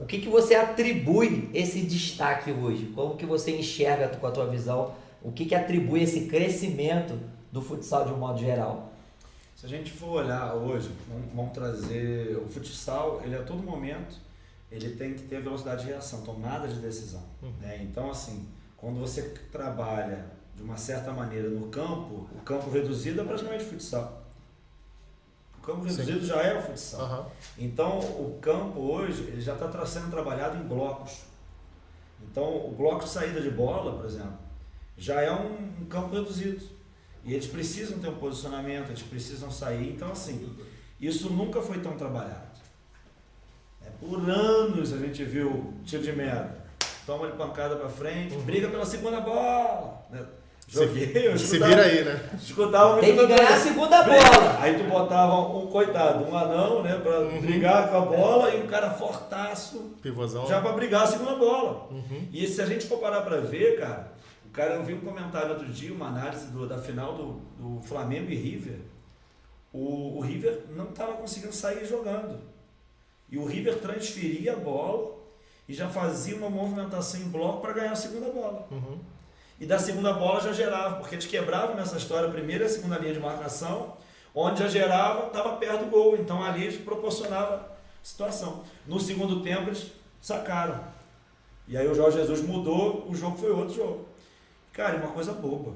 O que, que você atribui esse destaque hoje? Como que você enxerga com a tua visão? O que, que atribui esse crescimento do futsal de um modo geral? Se a gente for olhar hoje, vamos, vamos trazer o futsal, ele a todo momento ele tem que ter velocidade de reação, tomada de decisão. né? Então, assim, quando você trabalha de uma certa maneira no campo, o campo reduzido é praticamente futsal. O campo Sim. reduzido já é o futsal. Aham. Então, o campo hoje ele já está sendo trabalhado em blocos. Então, o bloco de saída de bola, por exemplo, já é um, um campo reduzido. E eles precisam ter um posicionamento, eles precisam sair. Então, assim, isso nunca foi tão trabalhado. É, por anos a gente viu tiro de merda. Toma de pancada para frente, briga pela segunda bola. né? Joguei, eu Se vira aí, né? Escutava Tem que ganhar a segunda bola. Aí tu botava um coitado, um anão, né, pra brigar com a bola e um cara fortaço Pivôzão. já pra brigar a segunda bola. Uhum. E se a gente for parar pra ver, cara, cara, eu vi um comentário outro dia, uma análise do- da final do, do Flamengo e River. O, o River não estava conseguindo sair jogando. E o River transferia a bola e já fazia uma movimentação em bloco para ganhar a segunda bola. Uhum. E da segunda bola já gerava, porque eles quebravam nessa história a primeira e a segunda linha de marcação, onde já gerava, estava perto do gol. Então ali eles proporcionava situação. No segundo tempo eles sacaram. E aí o Jorge Jesus mudou, o jogo foi outro jogo. Cara, é uma coisa boba.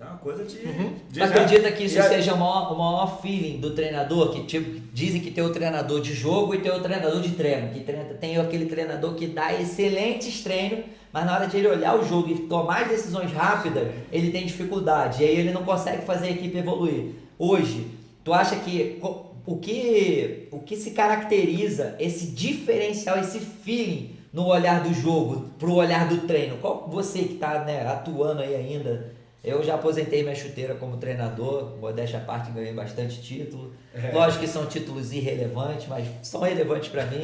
É uma coisa de. de Você acredita que isso seja o maior, o maior feeling do treinador? Que tipo, dizem que tem o treinador de jogo e tem o treinador de treino. Que treina, tem aquele treinador que dá excelentes treinos, mas na hora de ele olhar o jogo e tomar as decisões rápidas, ele tem dificuldade. E aí ele não consegue fazer a equipe evoluir. Hoje, tu acha que o que, o que se caracteriza esse diferencial, esse feeling no olhar do jogo, pro olhar do treino? Qual você que está né, atuando aí ainda? Eu já aposentei minha chuteira como treinador, modéstia à parte, ganhei bastante título. É. Lógico que são títulos irrelevantes, mas são relevantes para mim,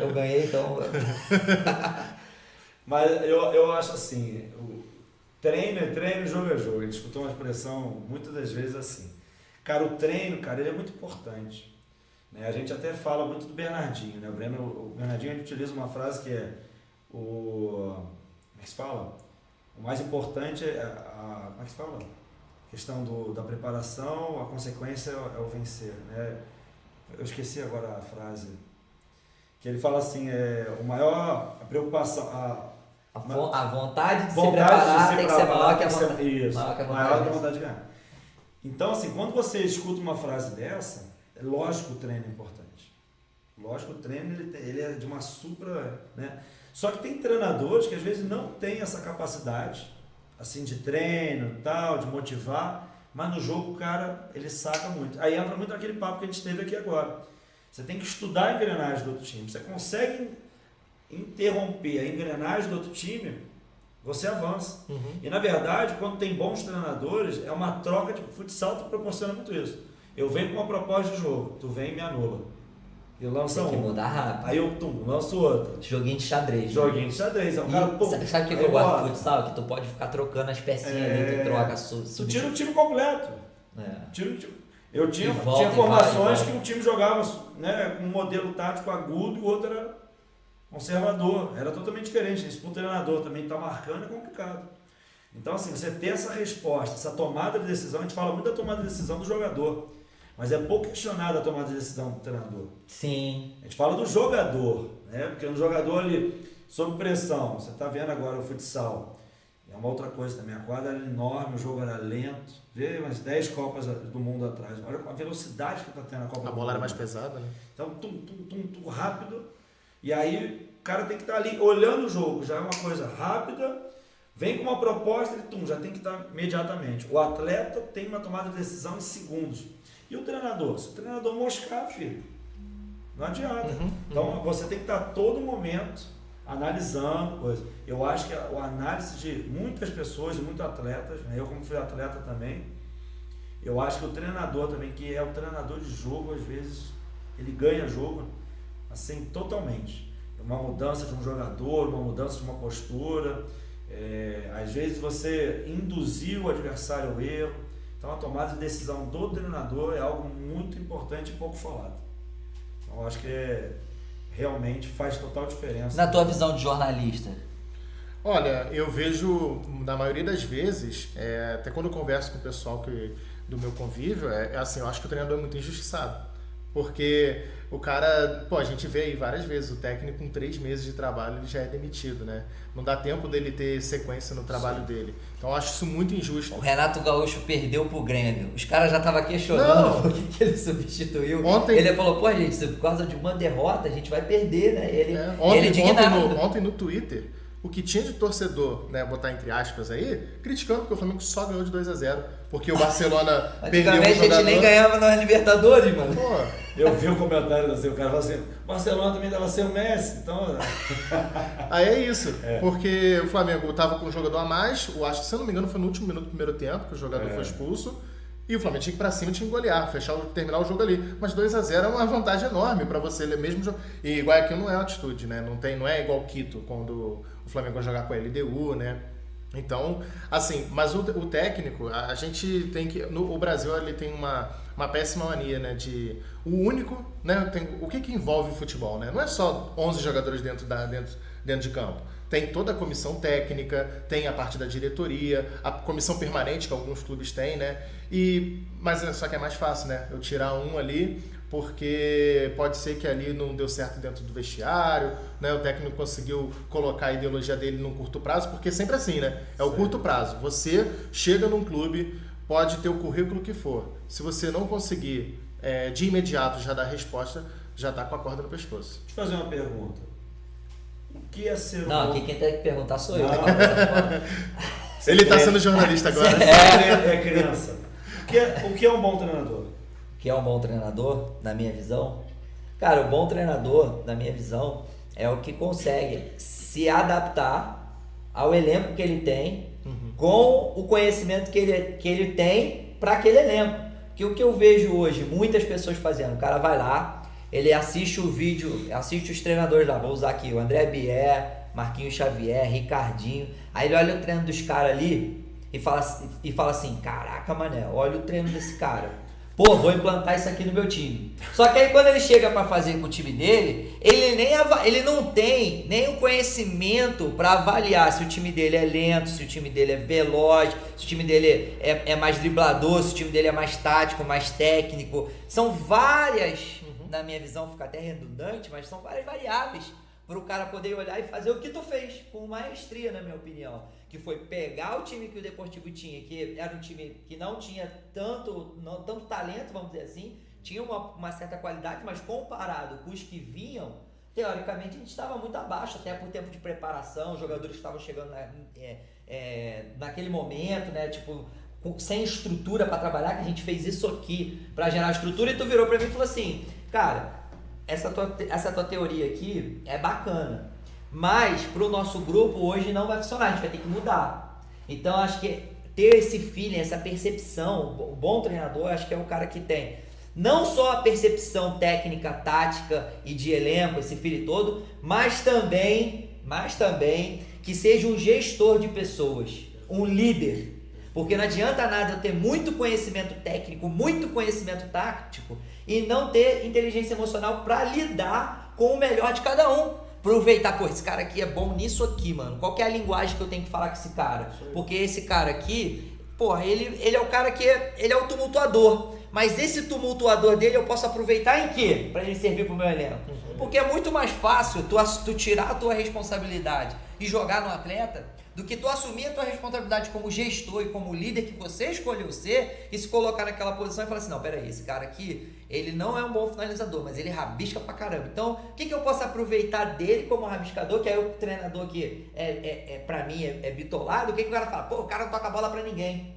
eu ganhei, então. Mas eu, eu acho assim, o treino é treino, jogo é jogo. A gente escutou uma expressão muitas das vezes assim. Cara, o treino, cara, ele é muito importante. Né? A gente até fala muito do Bernardinho, né? O, Breno, o Bernardinho ele utiliza uma frase que é o. Como é que se fala? O mais importante é a. a- como é que se fala? A questão do, da preparação, a consequência é o, é o vencer. Né? Eu esqueci agora a frase. Que ele fala assim, é, o maior a preocupação, a, A, vo- a vontade de se vontade preparar de se tem que ser preparar maior que a ser- vontade. Isso, maior que a maior que a vontade. vontade de ganhar. Então, assim, quando você escuta uma frase dessa, lógico que o treino é importante. Lógico que o treino ele, tem- ele é de uma supra. Né? Só que tem treinadores que às vezes não têm essa capacidade assim de treino tal, de motivar, mas no jogo o cara ele saca muito. Aí entra muito naquele papo que a gente teve aqui agora. Você tem que estudar a engrenagem do outro time. Você consegue interromper a engrenagem do outro time, você avança. Uhum. E na verdade, quando tem bons treinadores, é uma troca de futsal que proporciona muito isso. Eu venho com uma proposta de jogo, tu vem e me anula. E lança Tem que um. mudar rápido. Aí eu tum, lanço outro. Joguinho de xadrez. né? Joguinho de xadrez. É um E cara, pum, sabe o que, eu gosto do futsal? Que tu pode ficar trocando as pecinhas ali, É. tu troca, su, Tu sub- tira o time completo. É. Tira o time. Eu tinha, volta, tinha formações que o time jogava né, com um modelo tático agudo e o outro era conservador. Era totalmente diferente. Isso para o treinador também estar marcando é complicado. Então, assim, você ter essa resposta, essa tomada de decisão, a gente fala muito da tomada de decisão do jogador, mas é pouco questionada a tomada de decisão do treinador. Sim. A gente fala do jogador, né? Porque no jogador ali, sob pressão, você está vendo agora o futsal. É uma outra coisa também, a quadra era enorme, o jogo era lento. Vê umas 10 Copas do Mundo atrás. Olha a velocidade que está tendo a Copa A bola era mais pesada, né? Então, tum, tum, tum, tum, rápido. E aí, o cara tem que estar ali olhando o jogo. Já é uma coisa rápida. Vem com uma proposta, ele tum, já tem que estar imediatamente. O atleta tem uma tomada de decisão em segundos. E o treinador? Se o treinador moscar, filho, não adianta. Uhum, Então, você tem que estar todo momento analisando coisas. Eu acho que a, a análise de muitas pessoas, e muitos atletas, né? eu como fui atleta também, eu acho que o treinador também, que é o treinador de jogo, às vezes ele ganha jogo assim totalmente. Uma mudança de um jogador, uma mudança de uma postura. é, às vezes você induzir o adversário ao erro. Então a tomada de decisão do treinador é algo muito importante e pouco falado. Então eu acho que é, realmente faz total diferença. Na tua visão de jornalista, Olha, eu vejo, na maioria das vezes, é, até quando eu converso com o pessoal que, do meu convívio, é, é assim, eu acho que o treinador é muito injustiçado. Porque o cara, pô, a gente vê aí várias vezes, o técnico com três meses de trabalho ele já é demitido, né? Não dá tempo dele ter sequência no trabalho dele. Então eu acho isso muito injusto. o Renato Gaúcho perdeu pro Grêmio. Os caras já estavam questionando por que, que ele substituiu. Ontem- Ele falou, pô, gente, por causa de uma derrota a gente vai perder, né? Ele, É, ele ontem, ontem, indignado. no, ontem no Twitter, o que tinha de torcedor, né, botar entre aspas aí, criticando porque o Flamengo só ganhou de 2 a 0 porque o Barcelona perdeu um Antigamente a gente jogador. nem ganhava na Libertadores, mano. Pô, Eu vi o comentário assim, o cara falou assim, Barcelona também dava ser o Messi, então. Aí é isso, porque o Flamengo tava com um jogador a mais, o acho que se eu não me engano foi no último minuto do primeiro tempo que o jogador É. foi expulso. E o Flamengo tinha que ir pra cima, tinha que golear, fechar, terminar o jogo ali. Mas 2 a 0 é uma vantagem enorme pra você, mesmo jo- E Guayaquil não é altitude, né? Não, tem, não é igual Quito, quando o Flamengo vai jogar com a LDU, né? Então, assim, mas o, o técnico, a, a gente tem que. No, o Brasil ele tem uma, uma péssima mania, né? De. O único, né? Tem, o que, que envolve o futebol, né? Não é só 11 jogadores dentro, da, dentro, dentro de campo. Tem toda a comissão técnica, tem a parte da diretoria, a comissão permanente que alguns clubes têm, né? E, mas é só que é mais fácil, né? Eu tirar um ali, porque pode ser que ali não deu certo dentro do vestiário, né? O técnico conseguiu colocar a ideologia dele num curto prazo, porque é sempre assim, né? É o curto prazo. Você chega num clube, pode ter o currículo que for. Se você não conseguir é, de imediato já dar resposta, já tá com a corda no pescoço. Deixa eu fazer uma pergunta. O que é ser um Não, bom- aqui quem tem que perguntar sou eu. Não. Ele tá sendo jornalista agora. É, é criança. O que é, o que é um bom treinador? que é um bom treinador, na minha visão? Cara, o bom treinador, na minha visão, é o que consegue se adaptar ao elenco que ele tem, com o conhecimento que ele, que ele tem para aquele elenco. Que o que eu vejo hoje, muitas pessoas fazendo, o cara vai lá, ele assiste o vídeo, assiste os treinadores lá, vou usar aqui o André Bier, Marquinhos Xavier, Ricardinho, aí ele olha o treino dos caras ali e fala, assim- e fala assim, caraca, mané, olha o treino desse cara. Pô, vou implantar isso aqui no meu time. Só que aí quando ele chega pra fazer com o time dele, ele nem ele não tem nem o conhecimento pra avaliar se o time dele é lento, se o time dele é veloz, se o time dele é, é mais driblador, se o time dele é mais tático, mais técnico. São várias, na minha visão fica até redundante, mas são várias variáveis para o cara poder olhar e fazer o que tu fez com maestria, na minha opinião, que foi pegar o time que o Deportivo tinha, que era um time que não tinha tanto, não, tanto talento, vamos dizer assim, tinha uma, uma certa qualidade, mas comparado com os que vinham, teoricamente a gente estava muito abaixo, até por tempo de preparação, os jogadores estavam chegando na- é, é, naquele momento, né, tipo sem estrutura para trabalhar, que a gente fez isso aqui para gerar estrutura, e tu virou para mim e falou assim, cara, essa tua, essa tua teoria aqui é bacana. Mas pro nosso grupo hoje não vai funcionar, a gente vai ter que mudar. Então acho que ter esse feeling, essa percepção, o bom treinador, acho que é o cara que tem não só a percepção técnica, tática e de elenco, esse feeling todo, mas também, mas também que seja um gestor de pessoas, um líder. Porque não adianta nada eu ter muito conhecimento técnico, muito conhecimento tático e não ter inteligência emocional para lidar com o melhor de cada um. Aproveitar, pô, esse cara aqui é bom nisso aqui, mano. Qual é a linguagem que eu tenho que falar com esse cara? Porque esse cara aqui, porra, ele, ele é o cara que é, ele é o tumultuador. Mas esse tumultuador dele eu posso aproveitar em quê? Para ele servir pro meu elenco. Porque é muito mais fácil tu, tu tirar a tua responsabilidade e jogar no atleta do que tu assumir a tua responsabilidade como gestor e como líder que você escolheu ser e se colocar naquela posição e falar assim, não, peraí, esse cara aqui, ele não é um bom finalizador, mas ele rabisca pra caramba. Então, o que, que eu posso aproveitar dele como rabiscador, que é o treinador que é, é, é pra mim é, é bitolado, o que, que o cara fala? Pô, o cara não toca a bola pra ninguém.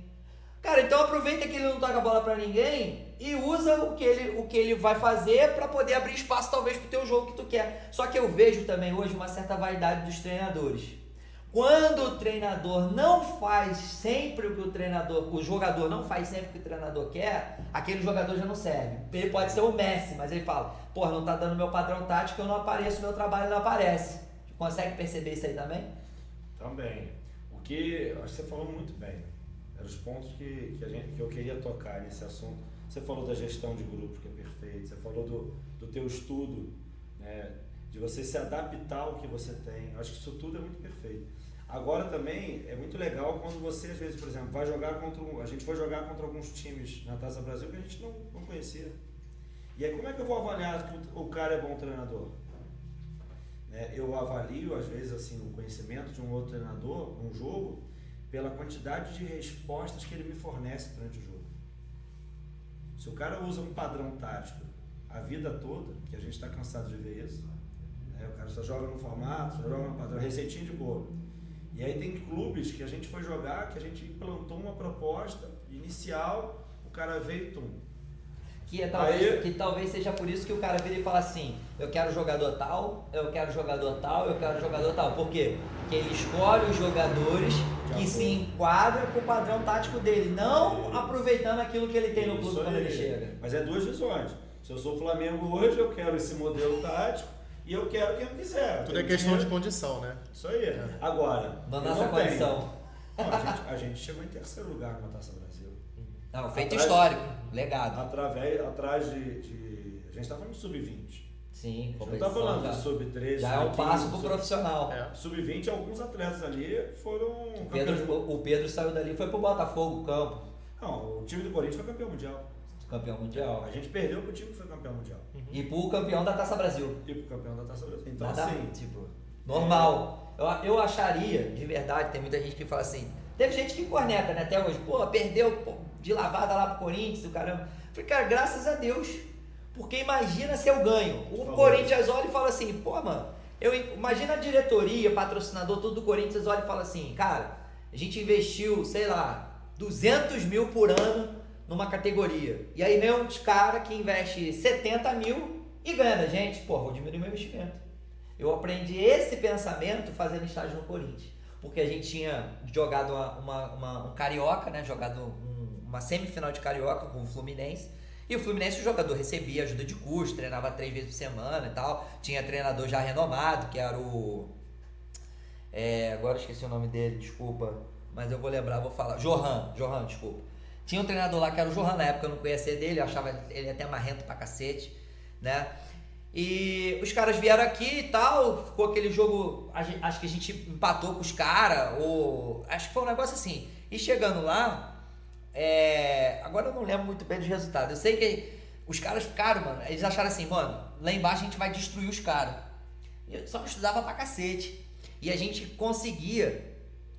Cara, então aproveita que ele não toca a bola para ninguém e usa o que ele, o que ele vai fazer para poder abrir espaço talvez pro teu jogo que tu quer. Só que eu vejo também hoje uma certa vaidade dos treinadores. Quando o treinador não faz sempre o que o treinador, o jogador não faz sempre o que o treinador quer, aquele jogador já não serve. Ele pode ser o Messi, mas ele fala: "Pô, não tá dando meu padrão tático, eu não apareço, meu trabalho não aparece". Consegue perceber isso aí também? Também. O que acho que você falou muito bem. Eram os pontos que, que, a gente, que eu queria tocar nesse assunto. Você falou da gestão de grupo, que é perfeito. Você falou do, do teu estudo, né? de você se adaptar ao que você tem. Acho que isso tudo é muito perfeito. Agora também é muito legal quando você, às vezes, por exemplo, vai jogar contra. Um, a gente foi jogar contra alguns times na Taça Brasil que a gente não, não conhecia. E aí, como é que eu vou avaliar que o cara é bom treinador? Né? Eu avalio, às vezes, assim, o conhecimento de um outro treinador num jogo pela quantidade de respostas que ele me fornece durante o jogo. Se o cara usa um padrão tático a vida toda, que a gente está cansado de ver isso, né? o cara só joga no formato, só joga no padrão, receitinho de boa. E aí tem clubes que a gente foi jogar, que a gente implantou uma proposta inicial, o cara veio e tum. Que, é, talvez, aí, que talvez seja por isso que o cara vira e fala assim, eu quero jogador tal, eu quero jogador tal, eu quero jogador tal. Por quê? Porque ele escolhe os jogadores que se enquadram com o padrão tático dele, não aproveitando aquilo que ele tem no clube quando ele chega. Mas é duas visões. Se eu sou Flamengo hoje, eu quero esse modelo tático e eu quero quem eu quiser. Tudo é questão dinheiro. de condição, né? Isso aí. É. Agora. Da nossa condição. Não, a, gente, a, gente, chegou em terceiro lugar na Taça Brasil. Não, feito atrás, histórico, legado. Através, atrás de, de. A gente está falando de sub-20. Sim, a gente não está falando já, de sub-13. Já é um passo para o profissional. É. Sub-20, alguns atletas ali foram. O Pedro, o Pedro saiu dali e foi para o Botafogo, campo. Não, o time do Corinthians foi campeão mundial campeão mundial. A gente perdeu pro time que foi campeão mundial. Uhum. E pro campeão da Taça Brasil. E pro campeão da Taça Brasil. Então, Nada, assim. Tipo, normal. É... Eu, eu acharia, de verdade, tem muita gente que fala assim. Teve gente que corneta, né, até hoje. Pô, perdeu pô, de lavada lá pro Corinthians, o caramba. Falei, cara, graças a Deus. Porque imagina se eu ganho. O Corinthians olha e fala assim, pô, mano, eu, imagina a diretoria, patrocinador, tudo do Corinthians olha e fala assim, cara, a gente investiu, sei lá, 200 mil por ano numa categoria. E aí vem um cara que investe 70 mil e ganha gente, pô, vou diminuir meu investimento. Eu aprendi esse pensamento fazendo estágio no Corinthians. Porque a gente tinha jogado uma, uma, uma um carioca, né? Jogado um, uma semifinal de carioca com o Fluminense. E o Fluminense, o jogador recebia ajuda de custo, treinava três vezes por semana e tal. Tinha treinador já renomado, que era o. É, agora esqueci o nome dele, desculpa. Mas eu vou lembrar, vou falar. Johan, Johan, desculpa. Tinha um treinador lá que era o Johan, na época eu não conhecia dele, eu achava ele até marrento pra cacete, né? E os caras vieram aqui e tal, ficou aquele jogo, acho que a gente empatou com os caras, ou acho que foi um negócio assim. E chegando lá, é, agora eu não lembro muito bem dos resultados. Eu sei que os caras ficaram, mano, eles acharam assim, mano, lá embaixo a gente vai destruir os caras. Só eu estudava pra cacete. E a gente conseguia.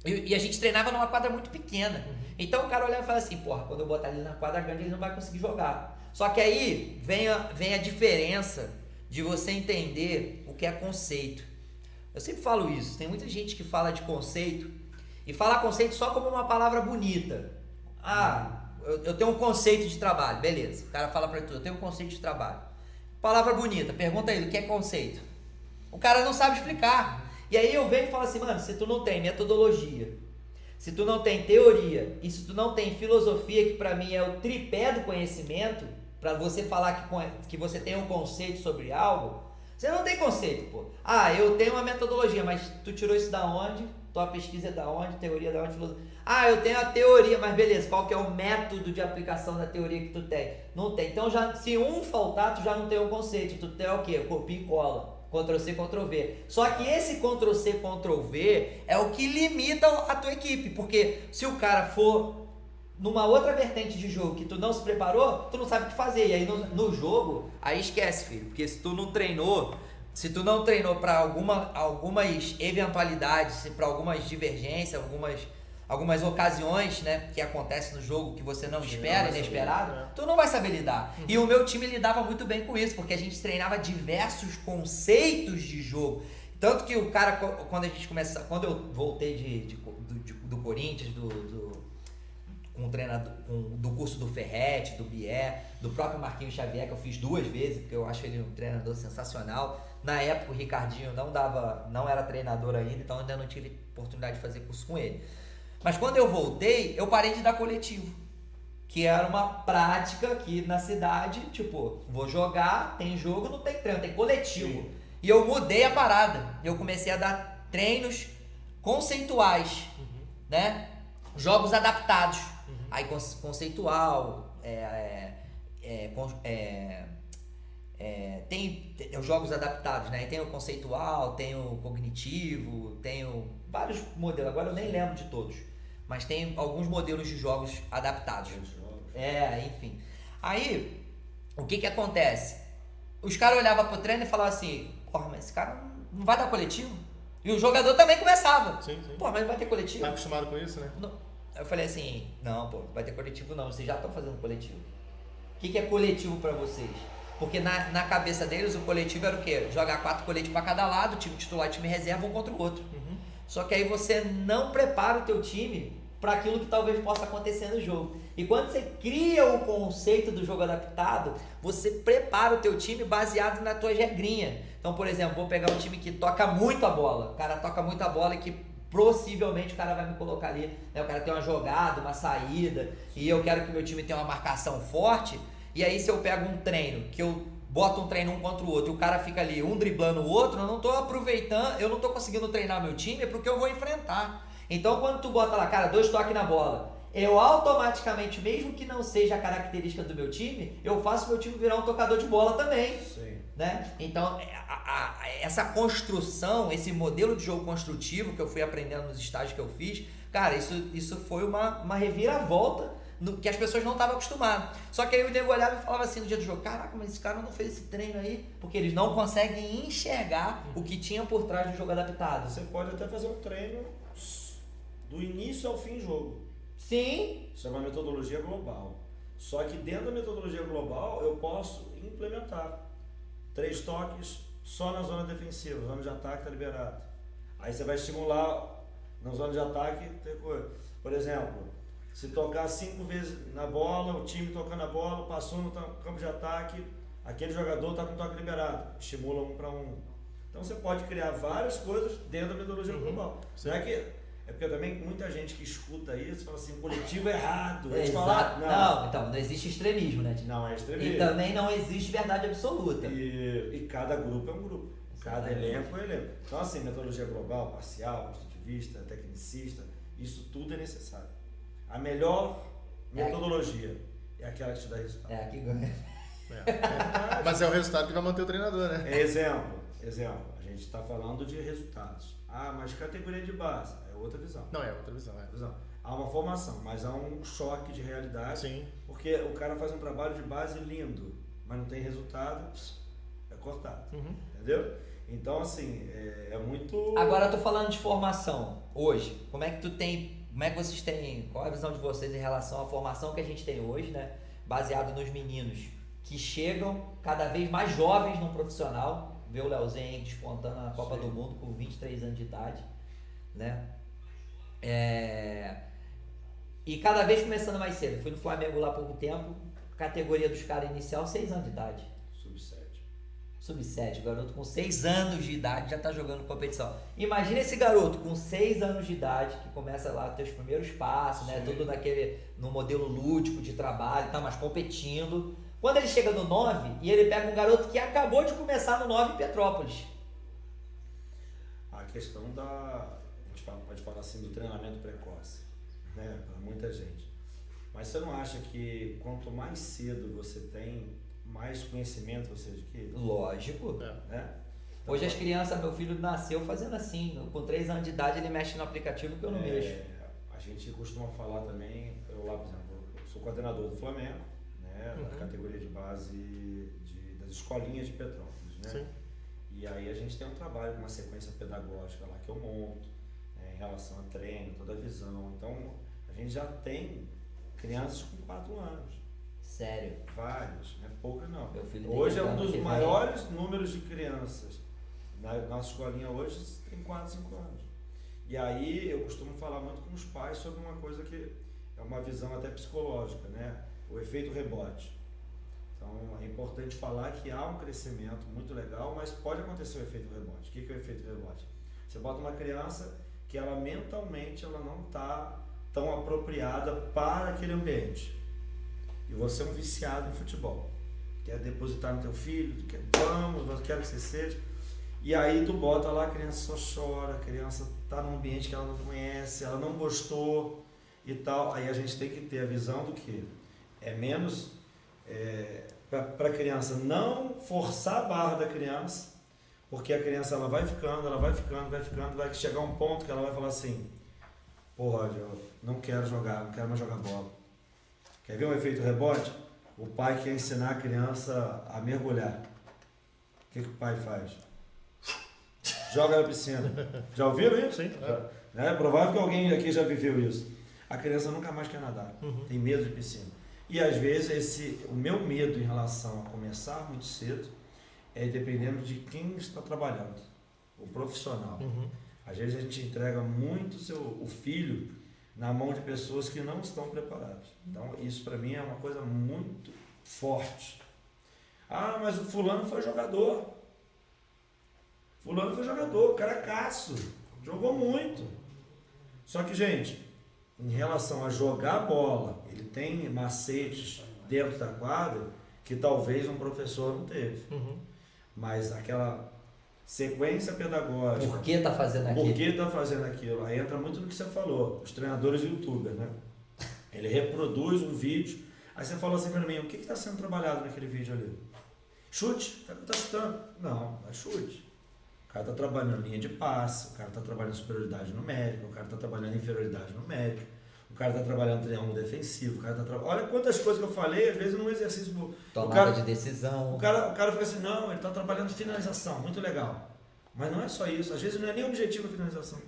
E, e a gente treinava numa quadra muito pequena. Uhum. Então o cara olha e fala assim, porra, quando eu botar ele na quadra grande ele não vai conseguir jogar. Só que aí vem a, vem a diferença de você entender o que é conceito. Eu sempre falo isso, tem muita gente que fala de conceito e fala conceito só como uma palavra bonita. Ah, eu, eu tenho um conceito de trabalho, beleza. O cara fala para tu, eu tenho um conceito de trabalho. palavra bonita. Pergunta ele, o que é conceito? O cara não sabe explicar. E aí eu venho e falo assim, mano, se tu não tem metodologia, se tu não tem teoria e se tu não tem filosofia, que para mim é o tripé do conhecimento, para você falar que, que você tem um conceito sobre algo, você não tem conceito, pô. Ah, eu tenho uma metodologia, mas tu tirou isso da onde? Tua pesquisa é da onde? Teoria da onde? Filosofia. Ah, eu tenho a teoria, mas beleza, qual que é o método de aplicação da teoria que tu tem? Não tem. Então já se um faltar, tu já não tem um conceito. Tu tem o quê? Copia e cola. Ctrl C, Ctrl V. Só que esse Ctrl C, Ctrl V é o que limita a tua equipe, porque se o cara for numa outra vertente de jogo que tu não se preparou, tu não sabe o que fazer. E aí no, no jogo, aí esquece, filho, porque se tu não treinou, se tu não treinou para alguma, algumas eventualidades, para algumas divergências, algumas algumas ocasiões, né, que acontecem no jogo que você não espera, inesperado, né? tu não vai saber lidar. Uhum. E o meu time lidava muito bem com isso, porque a gente treinava diversos conceitos de jogo. Tanto que o cara, quando a gente começa, quando eu voltei de, de do, do, Corinthians, do, do, com o treinador, com, do curso do Ferretti, do Bier, do próprio Marquinhos Xavier, que eu fiz duas vezes, porque eu acho ele um treinador sensacional. Na época o Ricardinho não dava, não era treinador ainda, então ainda não tive oportunidade de fazer curso com ele. Mas quando eu voltei, eu parei de dar coletivo. Que era uma prática aqui na cidade, tipo, vou jogar, tem jogo, não tem treino, tem coletivo. Sim. E eu mudei a parada. Eu comecei a dar treinos conceituais, uhum. né? Jogos adaptados. Uhum. Aí conceitual, é, é, é, é, é tem, tem, os jogos adaptados, né? Tem o conceitual, tem o cognitivo, tem o, vários modelos. Agora eu nem lembro de todos mas tem alguns modelos de jogos adaptados. É, enfim. Aí, o que que acontece? Os caras olhavam pro treino e falavam assim, porra, mas esse cara não vai dar coletivo? E o jogador também começava. Sim, sim. Pô, mas vai ter coletivo? Tá acostumado com isso, né? Não. Eu falei assim, não, pô, vai ter coletivo não, vocês já estão fazendo coletivo. O que, que é coletivo para vocês? Porque na, na cabeça deles o coletivo era o quê? Jogar quatro coletes para cada lado, time titular e time reserva, um contra o outro. Uhum. Só que aí você não prepara o teu time para aquilo que talvez possa acontecer no jogo. E quando você cria o conceito do jogo adaptado, você prepara o teu time baseado na tua regrinha. Então, por exemplo, vou pegar um time que toca muito a bola. O cara toca muito a bola e que possivelmente o cara vai me colocar ali. Né? O cara tem uma jogada, uma saída, e eu quero que meu time tenha uma marcação forte. E aí, se eu pego um treino, que eu boto um treino um contra o outro, e o cara fica ali um driblando o outro, eu não estou aproveitando, eu não estou conseguindo treinar meu time, é porque eu vou enfrentar. Então quando tu bota lá, cara, dois toques na bola, eu automaticamente, mesmo que não seja a característica do meu time, eu faço meu time virar um tocador de bola também. Sim. Né? Então, é, a, a, essa construção, esse modelo de jogo construtivo que eu fui aprendendo nos estágios que eu fiz, cara, isso, isso foi uma, uma reviravolta que as pessoas não estavam acostumadas. Só que aí o nego olhava e falava assim no dia do jogo: Caraca, mas esse cara não fez esse treino aí, porque eles não conseguem enxergar o que tinha por trás do jogo adaptado. Você pode até fazer um treino do início ao fim jogo. Sim. Isso é uma metodologia global. Só que dentro da metodologia global eu posso implementar três toques só na zona defensiva, zona de ataque está liberado. Aí você vai estimular na zona de ataque, por exemplo, se tocar cinco vezes na bola, o time tocando a bola, passou no campo de ataque, aquele jogador está com toque liberado, estimula um para um. Então você pode criar várias coisas dentro da metodologia uhum. global. É que é porque também muita gente que escuta isso fala assim, o coletivo é errado. É, não. não, então, não existe extremismo, né? Não é extremismo. E também não existe verdade absoluta. E, e cada grupo é um grupo. Cada elenco é um elenco. Então, assim, metodologia global, parcial, construtivista, tecnicista, isso tudo é necessário. A melhor é metodologia é aquela que te dá resultado. É a que ganha. É. Mas é o resultado que vai manter o treinador, né? Exemplo, exemplo. A gente está falando de resultados. Ah, mas categoria de base outra visão. Não, é outra visão, é. visão. Há uma formação, mas há um choque de realidade. Sim. Porque o cara faz um trabalho de base lindo, mas não tem resultado, é cortado. Uhum. Entendeu? Então, assim, é, é, muito. Agora eu tô falando de formação. Hoje, como é que tu tem. Como é que vocês têm. Qual é a visão de vocês em relação à formação que a gente tem hoje, né? Baseado nos meninos que chegam cada vez mais jovens no profissional. Vê o Leozinho despontando na Copa Sim. do Mundo com 23 anos de idade, né? É... E cada vez começando mais cedo. Fui no Flamengo lá há pouco tempo, categoria dos caras inicial, 6 anos de idade. Sub-7. Sub-7, o garoto com 6 anos de idade já está jogando competição. Imagina esse garoto com 6 anos de idade que começa lá a ter os primeiros passos, né? Tudo naquele, no modelo lúdico de trabalho, tá, mas competindo. Quando ele chega no 9 e ele pega um garoto que acabou de começar no 9 em Petrópolis. A questão da. A gente fala, pode falar assim do treinamento precoce, né? Para muita gente. Mas você não acha que quanto mais cedo você tem, mais conhecimento você adquire? Lógico. É. Né? Hoje as crianças, meu filho nasceu fazendo assim, com 3 anos de idade ele mexe no aplicativo que eu não É, mexo. A gente costuma falar também, eu lá, por exemplo, eu sou coordenador do Flamengo, né, da Uhum. categoria de base de, das escolinhas de Petrópolis, né? Sim. E aí a gente tem um trabalho com uma sequência pedagógica lá que eu monto, né, em relação a treino, toda a visão. Então a gente já tem crianças com 4 anos, Sério. várias, não é pouca não. Hoje é um dos vem. maiores números de crianças. Na nossa escolinha hoje tem 4, 5 anos. E aí eu costumo falar muito com os pais sobre uma coisa que é uma visão até psicológica, né? O efeito rebote. Então é importante falar que há um crescimento muito legal, mas pode acontecer o efeito rebote. O que que é o efeito rebote? Você bota uma criança que ela mentalmente ela não está tão apropriada para aquele ambiente. E você é um viciado em futebol. Quer depositar no teu filho, quer, vamos, quero que você seja. E aí tu bota lá, a criança só chora, a criança tá num ambiente que ela não conhece, ela não gostou e tal. Aí a gente tem que ter a visão do que é menos é, para a criança não forçar a barra da criança, porque a criança ela vai ficando, ela vai ficando, vai ficando, vai chegar um ponto que ela vai falar assim, Roger, eu não quero jogar, não quero mais jogar bola. Quer ver um efeito rebote? O pai quer ensinar a criança a mergulhar. O que, que o pai faz? Joga na piscina. Já ouviram isso? Sim. É. é provável que alguém aqui já viveu isso. A criança nunca mais quer nadar. Uhum. Tem medo de piscina. E às vezes esse, o meu medo em relação a começar muito cedo é dependendo de quem está trabalhando, o profissional. Uhum. Às vezes a gente entrega muito seu, o filho na mão de pessoas que não estão preparadas. Então isso para mim é uma coisa muito forte. Ah, mas o fulano foi jogador. Fulano foi jogador, caracaço. Jogou muito. Só que, gente, em relação a jogar bola, ele tem macetes dentro da quadra que talvez um professor não teve. Uhum. Mas aquela sequência pedagógica, Por que tá fazendo por aquilo? que está fazendo aquilo? Aí entra muito no que você falou, os treinadores youtubers, né? Ele reproduz um vídeo, aí você fala assim para mim, o que está sendo trabalhado naquele vídeo ali? Chute? Tá, tá chutando? Não, é chute. O cara está trabalhando linha de passe, o cara está trabalhando superioridade numérica, o cara está trabalhando inferioridade numérica, o cara está trabalhando triângulo defensivo, o cara está trabalhando... Olha quantas coisas que eu falei, às vezes num exercício... Tomada cara, de decisão. o cara, o cara fica assim, não, ele está trabalhando finalização, muito legal. Mas não é só isso, às vezes não é nem objetivo a finalização.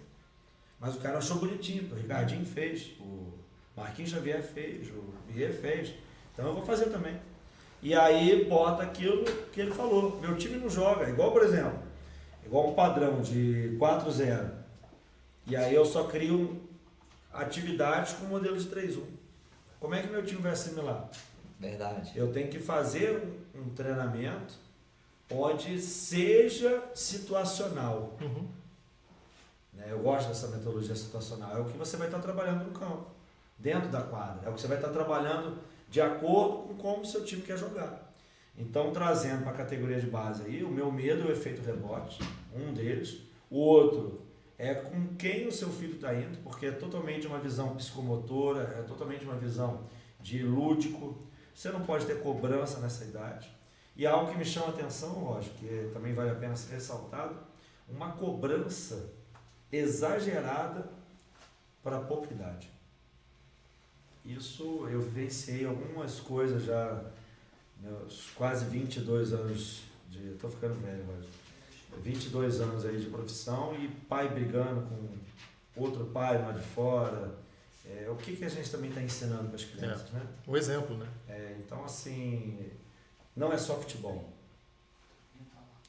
Mas o cara achou bonitinho, o Ricardinho fez, o Marquinhos Xavier fez, o Bier fez. Então eu vou fazer também. E aí bota aquilo que ele falou. Meu time não joga. Igual, por exemplo, igual um padrão de 4-0. E aí eu só crio atividades com modelo de 3-1. Como é que meu time vai assimilar? Verdade. Eu tenho que fazer um, um treinamento onde seja situacional. Uhum. né? Eu gosto dessa metodologia situacional. É o que você vai estar trabalhando no campo, dentro da quadra. É o que você vai estar trabalhando de acordo com como o seu time quer jogar. Então, trazendo para a categoria de base aí, o meu medo é o efeito rebote, um deles. O outro é com quem o seu filho está indo, porque é totalmente uma visão psicomotora, é totalmente uma visão de lúdico. Você não pode ter cobrança nessa idade. E algo que me chama a atenção, lógico, que também vale a pena ser ressaltado, uma cobrança exagerada para pouca idade. Isso eu vivenciei algumas coisas já, meus quase 22 anos de. Estou ficando velho, mas 22 anos aí de profissão e pai brigando com outro pai lá de fora. É, o que, que a gente também está ensinando para as crianças, né? O exemplo, né? É, então, assim, não é só futebol.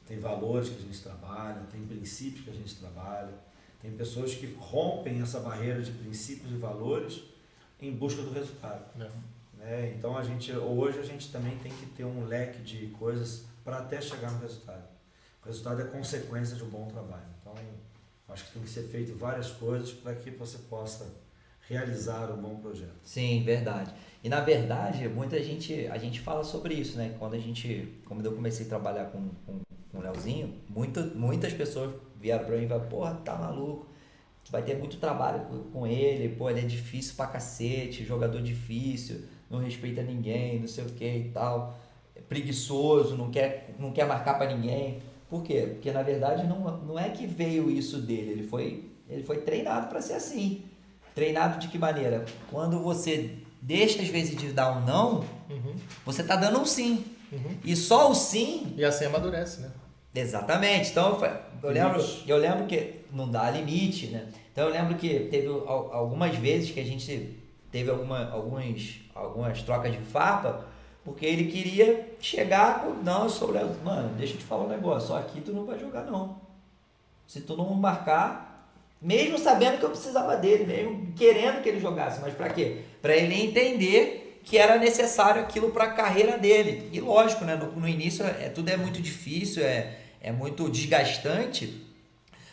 Tem valores que a gente trabalha, tem princípios que a gente trabalha, tem pessoas que rompem essa barreira de princípios e valores em busca do resultado. É. Né? Então a gente hoje a gente também tem que ter um leque de coisas para até chegar no resultado. O resultado é consequência de um bom trabalho. Então acho que tem que ser feito várias coisas para que você possa realizar um bom projeto. Sim, verdade. E na verdade, muita gente, a gente fala sobre isso, né? Quando a gente, quando eu comecei a trabalhar com, com, com o Leozinho, muita, muitas pessoas vieram para mim e falaram, porra, tá maluco, vai ter muito trabalho com ele, pô, ele é difícil pra cacete, jogador difícil, não respeita ninguém, não sei o que e tal, é preguiçoso, não quer, não quer marcar para ninguém. Por quê? Porque na verdade não, não é que veio isso dele, ele foi, ele foi treinado para ser assim. Treinado de que maneira? Quando você deixa às vezes de dar um não, uhum. você tá dando um sim. Uhum. E só o sim. E assim amadurece, né? Exatamente. Então eu lembro, eu lembro que não dá limite, né? Então eu lembro que teve algumas vezes que a gente teve alguma, alguns, algumas trocas de farpa, porque ele queria chegar, não, eu sou o Léo, mano, deixa eu te falar um negócio, só aqui tu não vai jogar não. Se tu não marcar, mesmo sabendo que eu precisava dele, mesmo querendo que ele jogasse, mas para quê? Para ele entender que era necessário aquilo para a carreira dele. E lógico, né, no, no início é, tudo é muito difícil, é, é muito desgastante,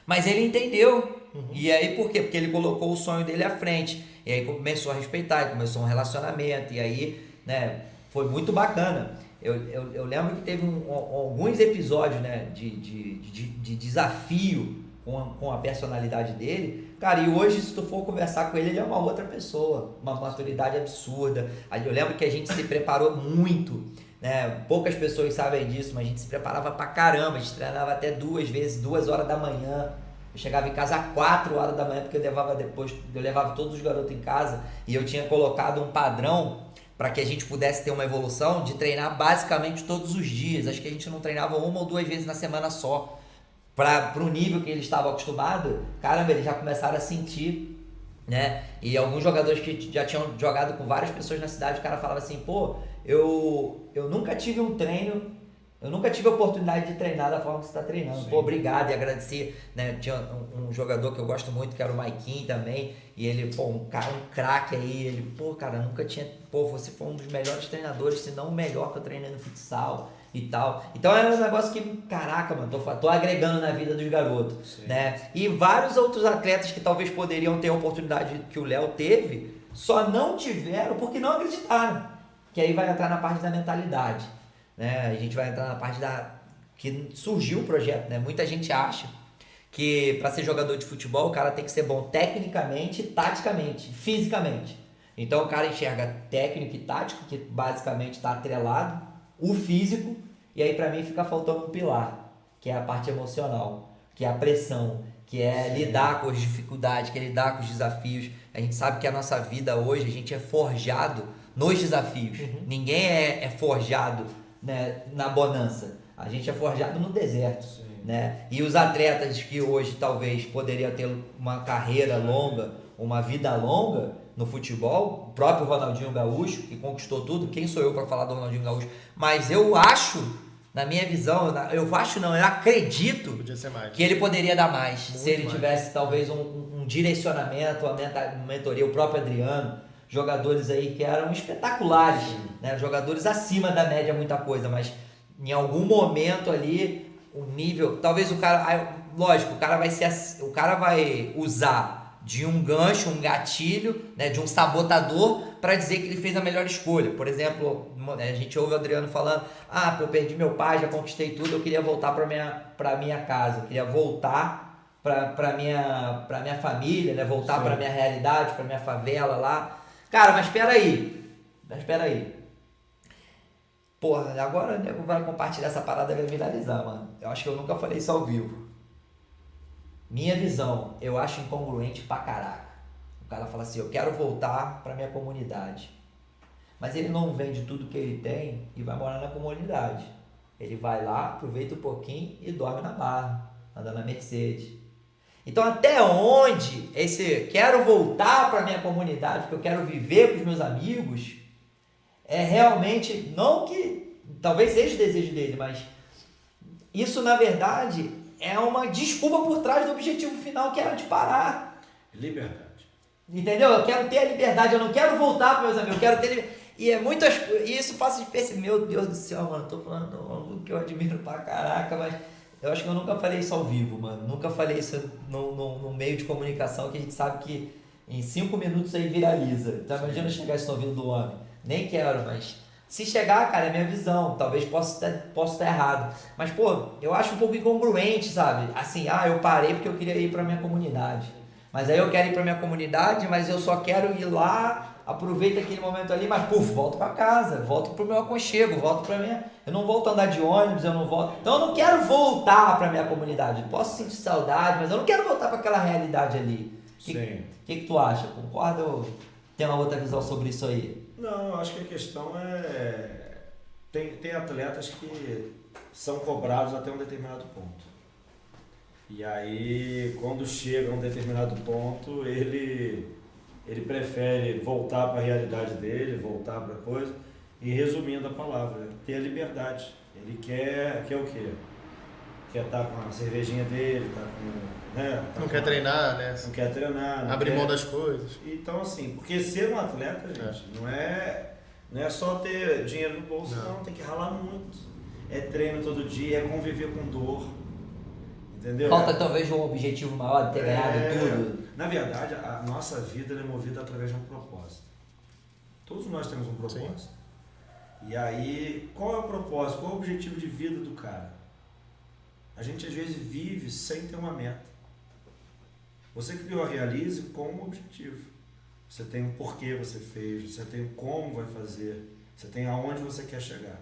mas ele entendeu. Uhum. E aí por quê? Porque ele colocou o sonho dele à frente. E aí começou a respeitar, começou um relacionamento, e aí, né, foi muito bacana. Eu, eu, eu lembro que teve um, alguns episódios, né, de, de, de, de desafio com a, com a personalidade dele. Cara, e hoje, se tu for conversar com ele, ele é uma outra pessoa, uma maturidade absurda. Eu lembro que a gente se preparou muito, né? Poucas pessoas sabem disso, mas a gente se preparava pra caramba, a gente treinava até duas vezes, duas horas da manhã eu chegava em casa às 4 horas da manhã, porque eu levava depois, eu levava todos os garotos em casa e eu tinha colocado um padrão para que a gente pudesse ter uma evolução de treinar basicamente todos os dias. Acho que a gente não treinava uma ou duas vezes na semana só. Para o nível que ele estava acostumado, caramba, eles já começaram a sentir né? E alguns jogadores que já tinham jogado com várias pessoas na cidade, o cara falava assim, pô, eu, eu nunca tive um treino eu nunca tive a oportunidade de treinar da forma que você está treinando. Sim. Pô, obrigado e agradecer. Né? Tinha um, um, jogador que eu gosto muito, que era o Maikin também. E ele, pô, um cara, um craque aí. Ele, pô, cara, nunca tinha. Pô, você foi um dos melhores treinadores, se não o melhor que eu treinei no futsal e tal. Então era um negócio que, caraca, mano, tô, tô agregando na vida dos garotos. Sim. né? E vários outros atletas que talvez poderiam ter a oportunidade que o Léo teve, só não tiveram porque não acreditaram. Que aí vai entrar na parte da mentalidade. Né? A gente vai entrar na parte da que surgiu o projeto, né? Muita gente acha que para ser jogador de futebol o cara tem que ser bom tecnicamente, taticamente, fisicamente. Então o cara enxerga técnico e tático, que basicamente está atrelado, o físico, e aí para mim fica faltando um pilar, que é a parte emocional, que é a pressão, que é Sim. lidar com as dificuldades, que é lidar com os desafios. A gente sabe que a nossa vida hoje, a gente é forjado nos desafios. Uhum. Ninguém é, é forjado né, na bonança. A gente é forjado no deserto. Né? E os atletas que hoje talvez poderiam ter uma carreira longa, uma vida longa no futebol, o próprio Ronaldinho Gaúcho, que conquistou tudo, quem sou eu para falar do Ronaldinho Gaúcho? Mas eu acho, na minha visão, eu acho não, eu acredito que ele poderia dar mais, Muito se ele mais. tivesse talvez um, um direcionamento, uma mentoria, o próprio Adriano jogadores aí que eram espetaculares, né? Jogadores acima da média, muita coisa, mas em algum momento ali o nível, talvez o cara, lógico, o cara vai ser, o cara vai usar de um gancho, um gatilho, né, de um sabotador para dizer que ele fez a melhor escolha. Por exemplo, a gente ouve o Adriano falando: "Ah, eu perdi meu pai, já conquistei tudo, eu queria voltar para minha para minha casa, eu queria voltar para minha para minha família, né, voltar para minha realidade, para minha favela lá". Cara, mas espera aí. Mas espera aí. Porra, agora o nego vai compartilhar essa parada e vai viralizar, mano. Eu acho que eu nunca falei isso ao vivo. Minha visão, eu acho incongruente pra caraca. O cara fala assim, eu quero voltar pra minha comunidade. Mas ele não vende tudo que ele tem e vai morar na comunidade. Ele vai lá, aproveita um pouquinho e dorme na barra, anda na Mercedes. Então, até onde esse quero voltar para minha comunidade, porque eu quero viver com os meus amigos, é realmente não que talvez seja o desejo dele, mas isso na verdade é uma desculpa por trás do objetivo final que era de parar. Liberdade. Entendeu? Eu quero ter a liberdade, eu não quero voltar para meus amigos, eu quero ter E é muitas E isso passa de perceber. Meu Deus do céu, mano. Tô falando algo que eu admiro pra caraca, mas. Eu acho que eu nunca falei isso ao vivo, mano. Nunca falei isso no, no, no meio de comunicação que a gente sabe que em cinco minutos aí viraliza. Então imagina chegar isso no ouvido do homem. Nem quero, mas se chegar, cara, é minha visão. Talvez possa estar, possa estar errado. Mas, pô, eu acho um pouco incongruente, sabe? Assim, ah, eu parei porque eu queria ir pra minha comunidade. Mas aí eu quero ir pra minha comunidade, mas eu só quero ir lá, aproveito aquele momento ali, mas, puf, volto pra casa, volto pro meu aconchego, volto pra minha. Eu não volto a andar de ônibus, eu não volto. Então eu não quero voltar pra minha comunidade. Posso sentir saudade, mas eu não quero voltar para aquela realidade ali. Sim. O que, que, tu acha? Concorda ou tem uma outra visão sobre isso aí? Não, eu acho que a questão é. Tem, tem atletas que são cobrados até um determinado ponto. E aí, quando chega a um determinado ponto, ele, ele prefere voltar para a realidade dele, voltar para a coisa. E resumindo a palavra, ter a liberdade. Ele quer, quer o quê? Quer estar tá com a cervejinha dele, tá com, né, tá não quer treinar, né? Não quer treinar. Não Abrir quer... mão das coisas. Então, assim, porque ser um atleta, gente, é. não é não é só ter dinheiro no bolso, não. não. tem que ralar muito. É treino todo dia, é conviver com dor. Entendeu? Falta talvez um objetivo maior de ter é, ganhado tudo. Na verdade, a nossa vida é movida através de um propósito. Todos nós temos um propósito. Sim. E aí, qual é o propósito? Qual é o objetivo de vida do cara? A gente às vezes vive sem ter uma meta. Você criou a Realize com um objetivo. Você tem o porquê você fez, você tem o como vai fazer, você tem aonde você quer chegar.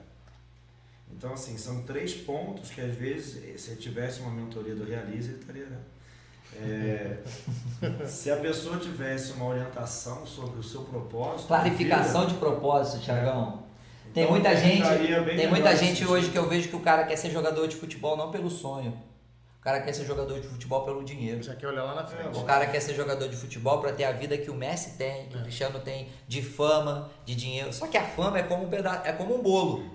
Então, assim, são três pontos que às vezes, se tivesse uma mentoria do Realize, ele estaria. É, se a pessoa tivesse uma orientação sobre o seu propósito. Clarificação vida, de propósito, Tiagão. É. Tem então, muita gente, tem muita gente hoje que eu vejo que o cara quer ser jogador de futebol não pelo sonho, cara quer ser jogador de futebol pelo dinheiro. Já quer olhar lá na frente. O cara quer ser jogador de futebol para ter a vida que o Messi tem, que é. o Cristiano tem, de fama, de dinheiro. Só que a fama é como um pedaço, é como um bolo.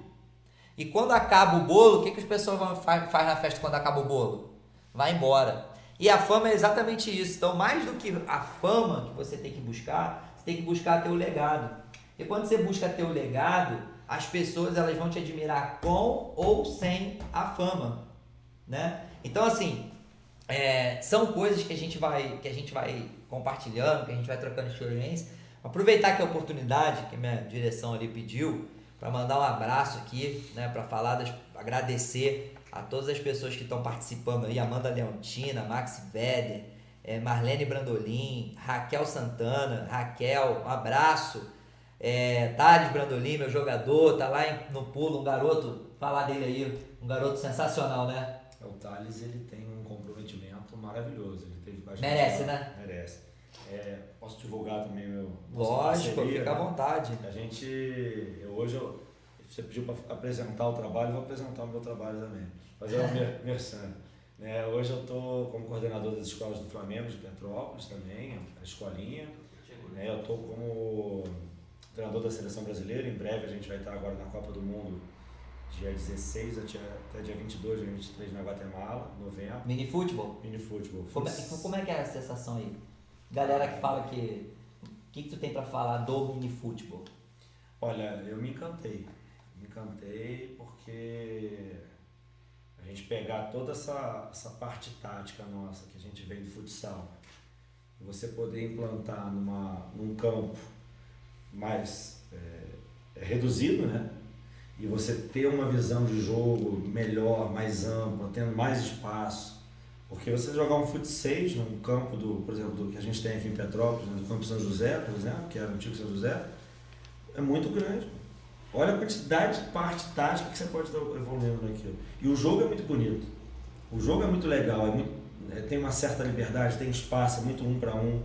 E quando acaba o bolo, o que, que as pessoas vão, faz, faz na festa quando acaba o bolo? Vai embora. E a fama é exatamente isso. Então, mais do que a fama que você tem que buscar, você tem que buscar teu legado. E quando você busca teu legado, as pessoas elas vão te admirar com ou sem a fama, né? Então, assim, é, são coisas que a gente vai que a gente vai compartilhando, que a gente vai trocando experiência. Aproveitar que a oportunidade que minha direção ali pediu para mandar um abraço aqui, né, para falar das, agradecer a todas as pessoas que estão participando aí, Amanda Leontina, Max Veder, é, Marlene Brandolin, Raquel Santana, Raquel, um abraço. É, Thales Brandolin, meu jogador, tá lá no pulo, um garoto, falar dele aí, um garoto sensacional, né? É, o Thales ele tem um comprometimento maravilhoso. Ele teve bastante Merece, né? Merece. É, posso divulgar também meu. Lógico, parceria, fica à né? vontade. A gente. Eu, hoje eu, você pediu para apresentar o trabalho, vou apresentar o meu trabalho também. Fazer uma merchan. Né? Hoje eu estou como coordenador das escolas do Flamengo de Petrópolis também, a escolinha. Né? Eu estou como treinador da seleção brasileira. Em breve a gente vai estar agora na Copa do Mundo dia 16 até dia 22, dia 23 na Guatemala, novembro. Mini futebol? Mini futebol. Como é, como é que é a sensação aí? Galera que fala que. O que, que tu tem para falar do mini futebol? Olha, eu me encantei. Encantei porque a gente pegar toda essa, essa parte tática nossa que a gente vem do futsal você poder implantar numa, num campo mais é, reduzido, né? e você ter uma visão de jogo melhor, mais ampla, tendo mais espaço. Porque você jogar um fut 6 num campo do, por exemplo, do que a gente tem aqui em Petrópolis, né, do campo São José, por exemplo, que era o antigo São José, é muito grande. Olha a quantidade de parte tática que você pode estar evoluindo naquilo. E o jogo é muito bonito. O jogo é muito legal, é muito, é, tem uma certa liberdade, tem espaço, é muito um para um.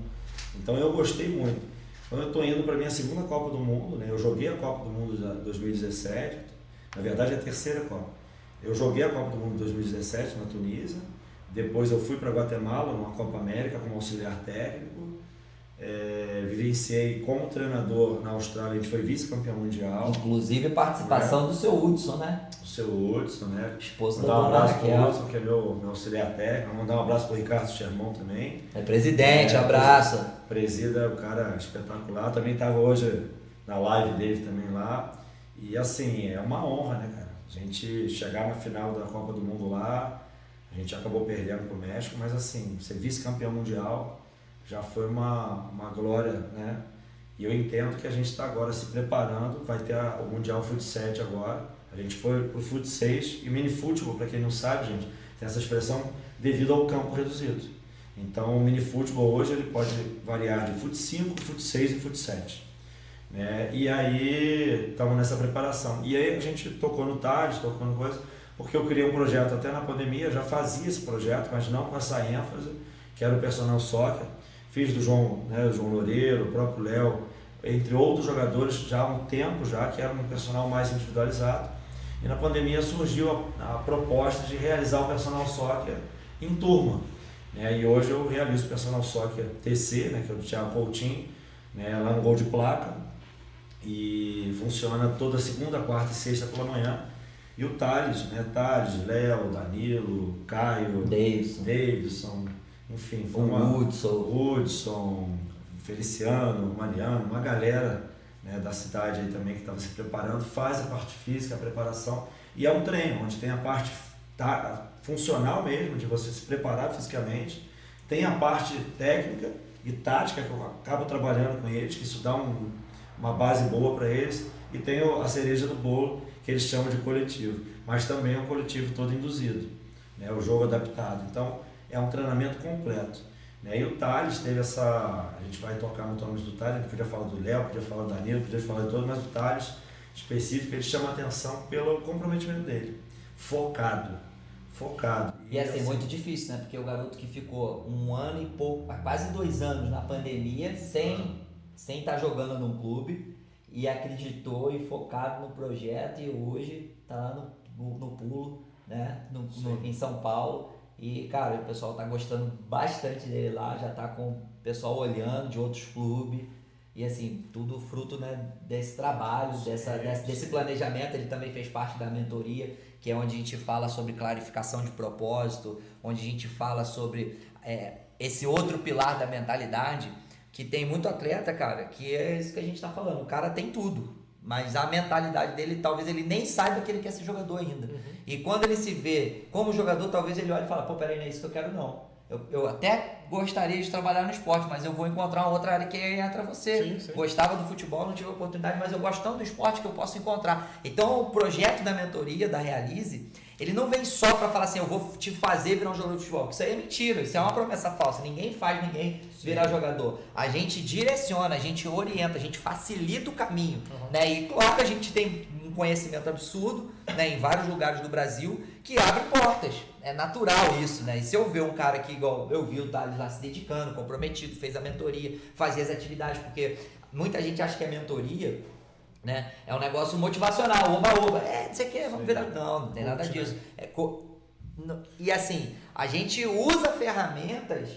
Então eu gostei muito. Então eu estou indo para a minha segunda Copa do Mundo, né? Eu joguei a Copa do Mundo de 2017, na verdade é a terceira Copa. Eu joguei a Copa do Mundo de 2017 na Tunísia, depois eu fui para Guatemala, numa Copa América como auxiliar técnico, é, vivenciei como treinador na Austrália, a gente foi vice-campeão mundial. Inclusive participação né? do seu Hudson, né? O seu Hudson, né? Esposa mandar um abraço para o Hudson, que é meu, meu auxiliar técnico. Mandar um abraço para o Ricardo Sherman também. É presidente, é, abraço. Presida, o cara espetacular. Também estava hoje na live dele também lá. E assim, é uma honra, né, cara? A gente chegar na final da Copa do Mundo lá, a gente acabou perdendo pro México, mas assim, ser vice-campeão mundial já foi uma, uma glória, né? E eu entendo que a gente está agora se preparando, vai ter a, o Mundial Foot 7 agora. A gente foi pro Foot 6 e mini futebol, para quem não sabe, gente, tem essa expressão devido ao campo reduzido. Então o mini futebol hoje ele pode variar de Foot 5, Foot 6 e Foot 7. Né? E aí estamos nessa preparação. E aí a gente tocou no TAD, tocou no coisa, porque eu criei um projeto até na pandemia, já fazia esse projeto, mas não com essa ênfase, que era o personal soccer fiz do João, né, João Loureiro, o próprio Léo, entre outros jogadores já há um tempo já, que era um personal mais individualizado. E na pandemia surgiu a, a proposta de realizar o personal soccer em turma. Né? E hoje eu realizo o personal soccer TC, né, que é o do Thiago Coutinho, né, lá no Gol de Placa. E funciona toda segunda, quarta e sexta pela manhã. E o Thales, né? Thales, Léo, Danilo, Caio, Davidson, Davidson enfim, foi uma, Hudson. Hudson, Feliciano, Mariano, uma galera né, da cidade aí também que estava se preparando, faz a parte física, a preparação, e é um treino, onde tem a parte tá, funcional mesmo, de você se preparar fisicamente, tem a parte técnica e tática, que eu acabo trabalhando com eles, que isso dá um, uma base boa para eles, e tem a cereja do bolo, que eles chamam de coletivo, mas também é um coletivo todo induzido, né, o jogo adaptado. Então, é um treinamento completo. Né? E o Thales teve essa. A gente vai tocar no nome do Thales, a gente podia falar do Léo, podia falar do Danilo, podia falar de todos, mas o Thales específico, ele chama atenção pelo comprometimento dele. Focado. Focado. E, assim, assim, muito difícil, né? Porque o garoto que ficou um ano e pouco, quase dois anos na pandemia, sem sem estar tá jogando num clube, e acreditou e focado no projeto, e hoje está lá no, no, no pulo, né? No, no, em São Paulo e, cara, o pessoal tá gostando bastante dele lá, já tá com o pessoal olhando de outros clubes. E assim, tudo fruto né, desse trabalho, sim, dessa, desse, desse, planejamento. Ele também fez parte da mentoria, que é onde a gente fala sobre clarificação de propósito, onde a gente fala sobre é, esse outro pilar da mentalidade, que tem muito atleta, cara, que é isso que a gente está falando. O cara tem tudo. Mas a mentalidade dele, talvez ele nem saiba que ele quer ser jogador ainda. Uhum. E quando ele se vê como jogador, talvez ele olhe e fale, pô, peraí, não é isso que eu quero não. Eu, eu até gostaria de trabalhar no esporte, mas eu vou encontrar uma outra área que entra você. Sim, sim. Gostava do futebol, não tive oportunidade, mas eu gosto tanto do esporte que eu posso encontrar. Então o projeto da mentoria, da Realize, ele não vem só para falar assim, eu vou te fazer virar um jogador de futebol. Isso aí é mentira, isso é uma promessa falsa. Ninguém faz ninguém virar jogador. A gente direciona, a gente orienta, a gente facilita o caminho. Uhum. Né? E claro que a gente tem um conhecimento absurdo né, em vários lugares do Brasil que abre portas. É natural isso, né? E se eu ver um cara que, igual eu vi o Thales lá se dedicando, comprometido, fez a mentoria, fazia as atividades, porque muita gente acha que a mentoria né? É um negócio motivacional, oba-oba. É, você quer, vamos virar. Não, não tem nada disso. É co... E assim, a gente usa ferramentas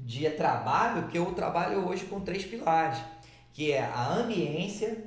de trabalho, que eu trabalho hoje com três pilares, que é a ambiência,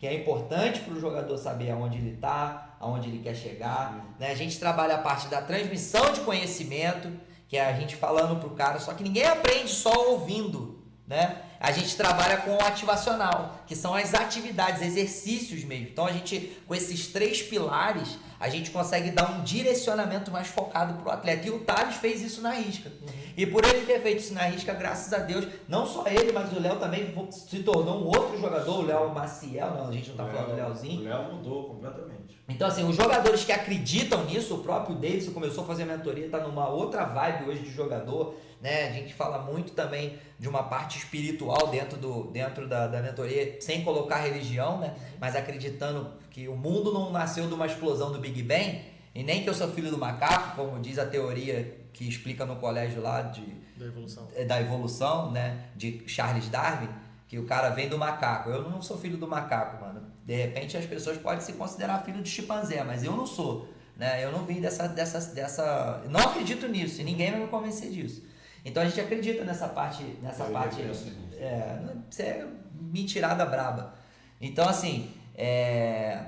que é importante para o jogador saber aonde ele está, aonde ele quer chegar. Né? A gente trabalha a parte da transmissão de conhecimento, que é a gente falando para o cara, só que ninguém aprende só ouvindo, né? A gente trabalha com o ativacional, que são as atividades, exercícios mesmo. Então a gente, com esses três pilares, a gente consegue dar um direcionamento mais focado para o atleta. E o Thales fez isso na risca. Uhum. E por ele ter feito isso na risca, graças a Deus, não só ele, mas o Léo também se tornou um outro jogador, o Léo Maciel, não, a gente não está falando do Léozinho. O Léo mudou completamente. Então, assim, os jogadores que acreditam nisso, o próprio Davidson começou a fazer mentoria, está numa outra vibe hoje de jogador né? A gente fala muito também de uma parte espiritual dentro, do, dentro da, da mentoria, sem colocar religião, né? Mas acreditando que o mundo não nasceu de uma explosão do Big Bang, e nem que eu sou filho do macaco, como diz a teoria que explica no colégio lá de, da evolução, é, da evolução né? De Charles Darwin, que o cara vem do macaco. Eu não sou filho do macaco, mano. De repente as pessoas podem se considerar filho de chimpanzé, mas eu não sou. Né? Eu não vim dessa, dessa, dessa. Não acredito nisso, e ninguém vai me convencer disso. Então a gente acredita nessa parte, nessa eu parte. É, isso é mentirada braba. Então, assim, é,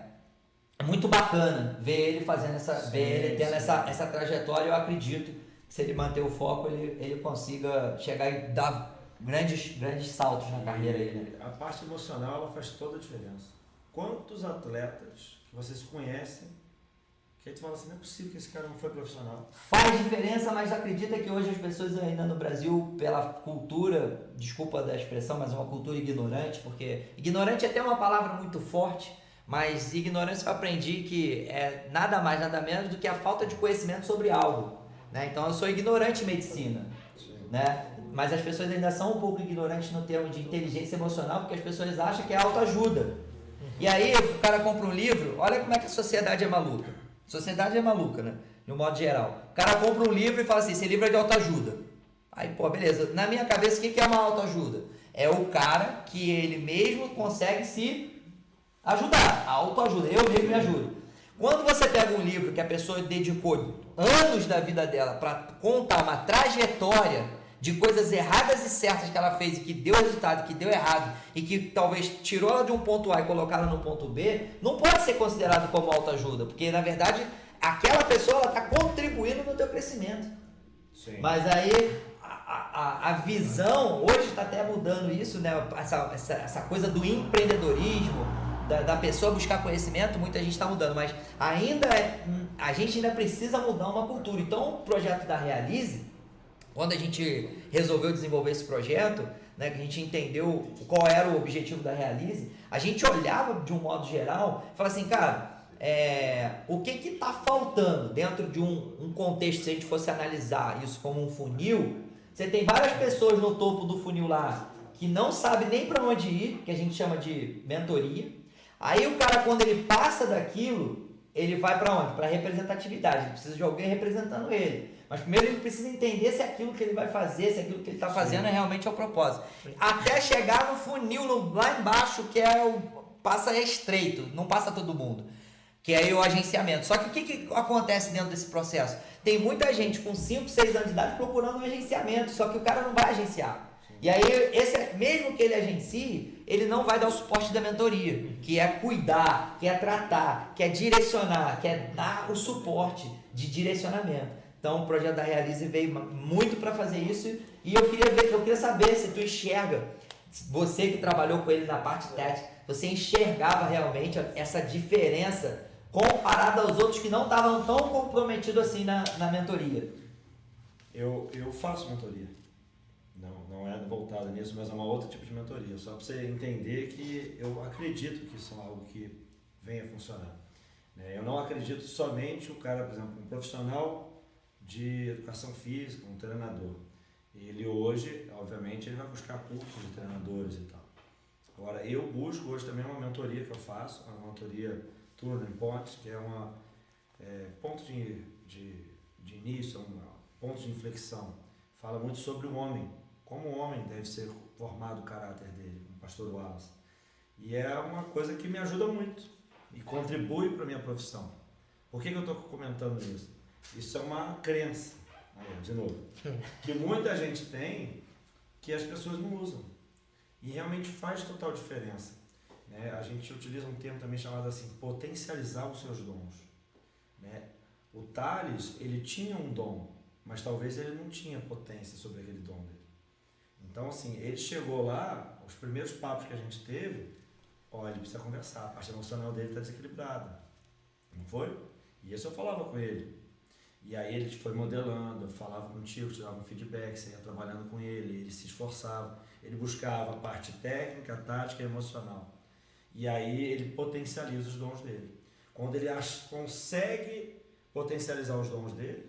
é muito bacana ver ele fazendo essa. Sim, ver ele tendo essa, essa trajetória. Eu acredito que se ele manter o foco, ele, ele consiga chegar e dar grandes, grandes saltos na carreira aí, né? A parte emocional ela faz toda a diferença. Quantos atletas que vocês conhecem que aí tu fala assim, não é possível que esse cara não foi profissional. Faz diferença, mas acredita que hoje as pessoas ainda no Brasil, pela cultura, desculpa da expressão, mas é uma cultura ignorante, porque ignorante é até uma palavra muito forte, mas ignorância eu aprendi que é nada mais, nada menos do que a falta de conhecimento sobre algo. Né? Então eu sou ignorante em medicina. Né? Mas as pessoas ainda são um pouco ignorantes no termo de inteligência emocional, porque as pessoas acham que é autoajuda. E aí o cara compra um livro, olha como é que a sociedade é maluca. Sociedade é maluca, né? No modo geral. O cara compra um livro e fala assim, esse livro é de autoajuda. Aí, pô, beleza. Na minha cabeça, o que é uma autoajuda? É o cara que ele mesmo consegue se ajudar. A autoajuda. Eu mesmo me ajudo. Quando você pega um livro que a pessoa dedicou anos da vida dela para contar uma trajetória de coisas erradas e certas que ela fez e que deu resultado, que deu errado e que talvez tirou ela de um ponto A e colocou ela no ponto B, não pode ser considerado como autoajuda, porque na verdade aquela pessoa está contribuindo no teu crescimento. Sim. Mas aí a, a, a visão, hoje está até mudando isso, né? essa, essa, essa coisa do empreendedorismo, da, da pessoa buscar conhecimento, muita gente está mudando, mas ainda é, a gente ainda precisa mudar uma cultura. Então o projeto da Realize quando a gente resolveu desenvolver esse projeto, né, que a gente entendeu qual era o objetivo da Realize, a gente olhava de um modo geral e falava assim, cara, é, o que está faltando dentro de um, um contexto, se a gente fosse analisar isso como um funil, você tem várias pessoas no topo do funil lá que não sabe nem para onde ir, que a gente chama de mentoria. Aí o cara, quando ele passa daquilo, ele vai para onde? Para representatividade. Ele precisa de alguém representando ele. Mas primeiro ele precisa entender se aquilo que ele vai fazer, se aquilo que ele está fazendo é realmente o propósito. Até chegar no funil lá embaixo, que é o. passa é estreito, não passa todo mundo. Que é o agenciamento. Só que o que, que acontece dentro desse processo? Tem muita gente com 5, 6 anos de idade procurando um agenciamento, só que o cara não vai agenciar. E aí, esse, mesmo que ele agencie, ele não vai dar o suporte da mentoria, que é cuidar, que é tratar, que é direcionar, que é dar o suporte de direcionamento. Então o projeto da Realize veio muito para fazer isso e eu queria ver, eu queria saber se tu enxerga, você que trabalhou com ele na parte técnica, você enxergava realmente essa diferença comparada aos outros que não estavam tão comprometidos assim na, na mentoria? Eu, eu faço mentoria. Não, não é voltada nisso, mas é uma outra tipo de mentoria. Só para você entender que eu acredito que isso é algo que venha funcionar. Né? Eu não acredito somente o cara, por exemplo, um profissional de educação física, um treinador. Ele hoje, obviamente, ele vai buscar cursos de treinadores e tal. Agora, eu busco hoje também uma mentoria que eu faço, uma mentoria Turning Point, que é uma é, ponto de, de, de início, um ponto de inflexão. Fala muito sobre o homem, como o homem deve ser formado o caráter dele, o pastor Wallace. E é uma coisa que me ajuda muito e contribui para a minha profissão. Por que, que eu estou comentando isso? Isso é uma crença, aí, de novo, que muita gente tem que as pessoas não usam. E realmente faz total diferença. Né? A gente utiliza um termo também chamado assim, potencializar os seus dons. Né? O Thales, ele tinha um dom, mas talvez ele não tinha potência sobre aquele dom dele. Então, assim, ele chegou lá, os primeiros papos que a gente teve, olha, ele precisa conversar, a parte emocional dele está desequilibrada. Não foi? E isso eu falava com ele. E aí ele foi modelando, falava contigo, te dava um feedback, você ia trabalhando com ele, ele se esforçava, ele buscava a parte técnica, tática e emocional. E aí ele potencializa os dons dele. Quando ele consegue potencializar os dons dele,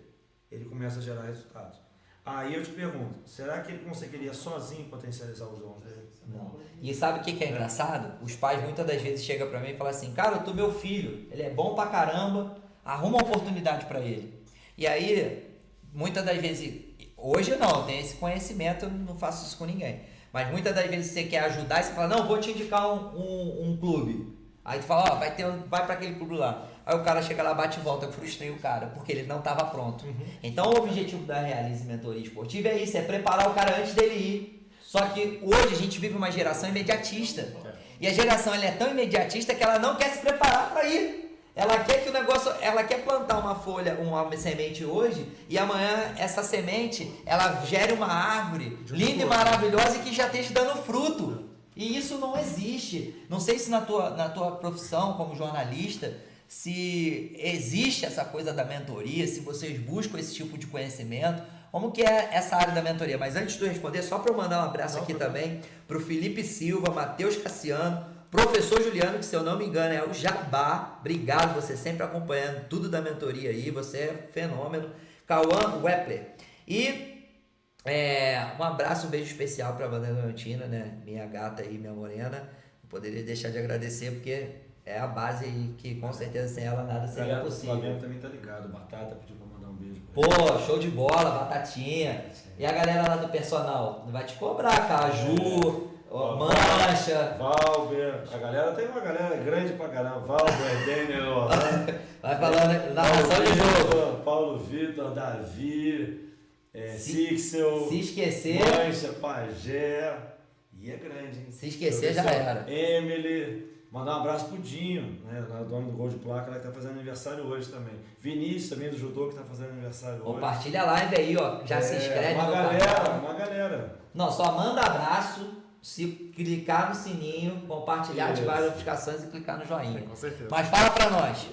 ele começa a gerar resultados. Aí eu te pergunto, será que ele conseguiria sozinho potencializar os dons dele? Não. E sabe o que, que é engraçado? Os pais muitas das vezes chegam para mim e falam assim, cara, eu tô meu filho, ele é bom pra caramba, arruma uma oportunidade para ele. E aí, muitas das vezes, hoje eu não, eu tenho esse conhecimento, não faço isso com ninguém. Mas muitas das vezes você quer ajudar e você fala, não, vou te indicar um, um, um clube. Aí tu fala, ó, vai, ter, vai para aquele clube lá. Aí o cara chega lá, bate e volta, eu frustrei o cara, porque ele não estava pronto. Uhum. Então o objetivo da Realize Mentoria Esportiva é isso, é preparar o cara antes dele ir. Só que hoje a gente vive uma geração imediatista. E a geração ela é tão imediatista que ela não quer se preparar para ir. Ela quer que o negócio, ela quer plantar uma folha, uma semente hoje e amanhã essa semente ela gere uma árvore linda e maravilhosa e que já esteja dando fruto. E isso não existe. Não sei se na tua, na tua profissão como jornalista se existe essa coisa da mentoria, se vocês buscam esse tipo de conhecimento, como que é essa área da mentoria. Mas antes de tu responder, só para eu mandar um abraço aqui também para o Felipe Silva, Matheus Cassiano, professor Juliano, que se eu não me engano é o Jabá. Obrigado, você sempre acompanhando tudo da mentoria aí, você é fenômeno. Cauã Wepler. E é, um abraço, um beijo especial para a Vanessa Leontina, né? Minha gata aí, minha morena. Não poderia deixar de agradecer porque é a base aí que com certeza sem ela nada seria Galera do possível. Flamengo também tá ligado. Batata pediu pra mandar um beijo Pô, show de bola, batatinha. E a galera lá do personal? Vai te cobrar, Caju, ó, Mancha. Valber, a galera tem uma galera grande pra caramba. Valber, Daniel, Orlando, Vai falando narração de jogo. Paulo Vitor, Davi, é, Se- Sixel, Se esquecer, Mancha, Pajé. E é grande, hein? se esquecer já era. Emily. Mandar um abraço pro Dinho, né? O dono do Gol de Placa, né, que tá fazendo aniversário hoje também. Vinícius também do Judô, que tá fazendo aniversário hoje. Compartilha a live aí, ó. Já se É, inscreve Uma no galera, canal. uma galera. Não, só manda abraço, se clicar no sininho, compartilhar, Isso. ativar as notificações e clicar no joinha. Com certeza. Mas fala pra nós,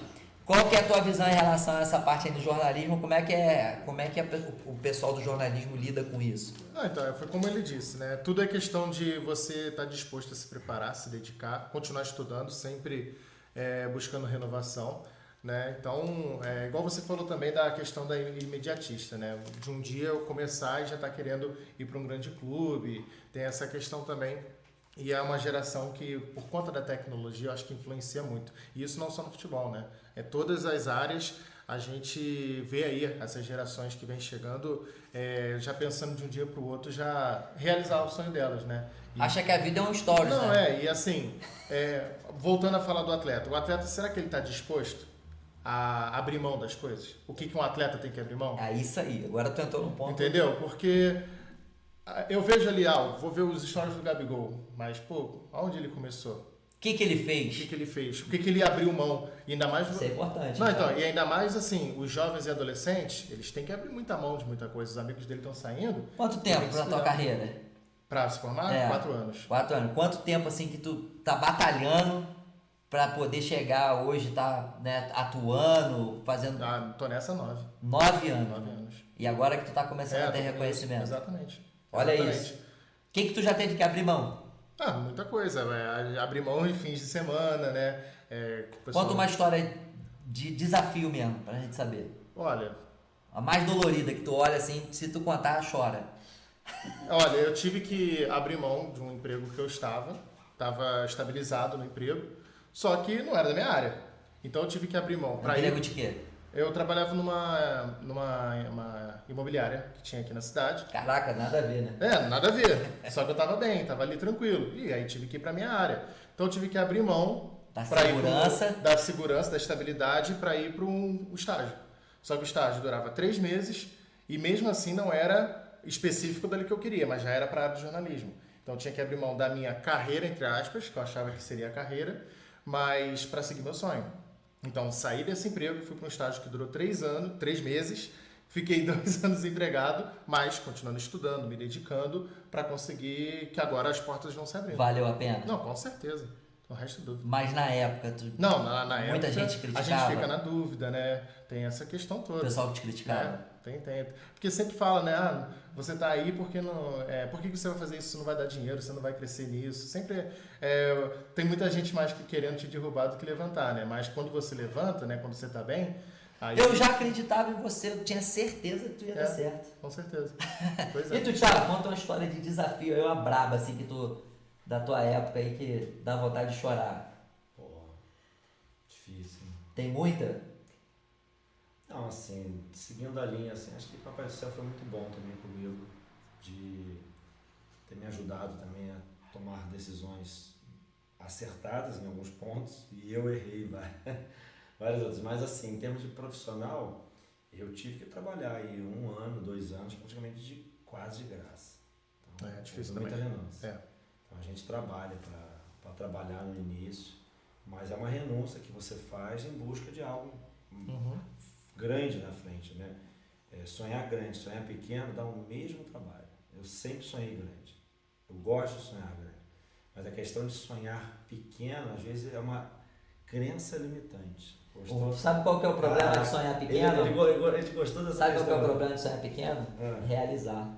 qual que é a tua visão em relação a essa parte aí do jornalismo? Como é que é, como é que é o pessoal do jornalismo lida com isso? Então, foi como ele disse, né? Tudo é questão de você estar disposto a se preparar, se dedicar, continuar estudando, sempre é, buscando renovação, né? Então, é, igual você falou também da questão da imediatista, né? De um dia eu começar e já estar querendo ir para um grande clube, tem essa questão também. E é uma geração que, por conta da tecnologia, eu acho que influencia muito. E isso não só no futebol, né? É todas as áreas a gente vê aí essas gerações que vêm chegando é, já pensando de um dia para o outro já realizar o sonho delas, né? E- Acha que a vida é um stories, não, né? é, e assim, é, voltando a falar do atleta, o atleta, será que ele está disposto a abrir mão das coisas? O que, que um atleta tem que abrir mão? É isso aí. Agora tu entrou num ponto. Entendeu? Porque ah, eu vejo ali, ah, vou ver os stories do Gabigol, mas, pô, aonde ele começou? O que, que ele O que, fez? que ele fez? O que, que ele abriu mão? E ainda mais. Isso é importante. Não, né? então, e ainda mais assim, os jovens e adolescentes, eles têm que abrir muita mão de muita coisa. Os amigos dele estão saindo Quanto Tem tempo pra se tua carreira? para se formar, É. quatro anos. Quatro anos. Quanto tempo assim que tu tá batalhando pra poder chegar hoje, tá né, atuando, fazendo Ah, tô nessa nove. nove anos. Nove anos. E agora que tu tá começando a ter reconhecimento. Exatamente. Olha Exatamente. isso. O que, que tu já teve que abrir mão? Ah, muita coisa. É, abrir mão em fins de semana, né? É, pessoal- Conta uma história de desafio mesmo, pra gente saber. Olha, A mais dolorida que tu olha assim, se tu contar, chora. olha, eu tive que abrir mão de um emprego que eu estava, estava estabilizado no emprego, só que não era da minha área. Então eu tive que abrir mão. Pra Emprego ir, de quê? eu trabalhava numa, numa uma imobiliária que tinha aqui na cidade. Caraca, nada a ver, né? É, nada a ver. Só que eu tava bem, tava ali tranquilo. E aí tive que ir pra minha área. Então eu tive que abrir mão Da segurança. pro, da segurança, da estabilidade para ir para um estágio. Só que o estágio durava três meses e mesmo assim não era específico dali que eu queria, mas já era para a área de jornalismo. Então eu tinha que abrir mão da minha carreira, entre aspas, que eu achava que seria a carreira, mas para seguir meu sonho. Então saí desse emprego, fui para um estágio que durou três anos, três meses, fiquei dois anos empregado, mas continuando estudando, me dedicando para conseguir que agora as portas vão se abrindo. Valeu a pena? Não, com certeza. Não resta dúvida. Mas na época, tu, Não, na, na Muita época, gente a criticava. gente fica na dúvida, né? Tem essa questão o toda. pessoal que te criticava. É, tem, tem. Porque sempre fala, né? Ah, você tá aí porque não. É, por que você vai fazer isso? Você não vai dar dinheiro, você não vai crescer nisso. Sempre é, tem muita gente mais que querendo te derrubar do que levantar, né? Mas quando você levanta, né? Quando você tá bem, aí. Eu já acreditava em você, eu tinha certeza que tu ia É. dar certo. Com certeza. Pois E é. tu, Thiago, conta uma história de desafio, aí uma braba, assim, que tu, da tua época aí, que dá vontade de chorar. Pô, difícil. Tem muita? Não, assim, seguindo a linha, assim, acho que Papai do Céu foi muito bom também comigo, de ter me ajudado também a tomar decisões acertadas em alguns pontos, e eu errei várias, várias outras. Mas assim, em termos de profissional, eu tive que trabalhar aí um ano, dois anos, praticamente de quase de graça. É, difícil houve muita também. renúncia. É. Então a gente trabalha para trabalhar no início Mas é uma renúncia que você faz em busca de algo Uhum. grande na frente, né? É, sonhar grande, sonhar pequeno dá o mesmo trabalho. Eu sempre sonhei grande. Eu gosto de sonhar grande. Mas a questão de sonhar pequeno, às vezes, é uma crença limitante. Gostou? Sabe qual que é o problema Ah, de sonhar pequeno? ele, ele ele gostou dessa Sabe qual que é o questão? problema de sonhar pequeno? Ah, Realizar.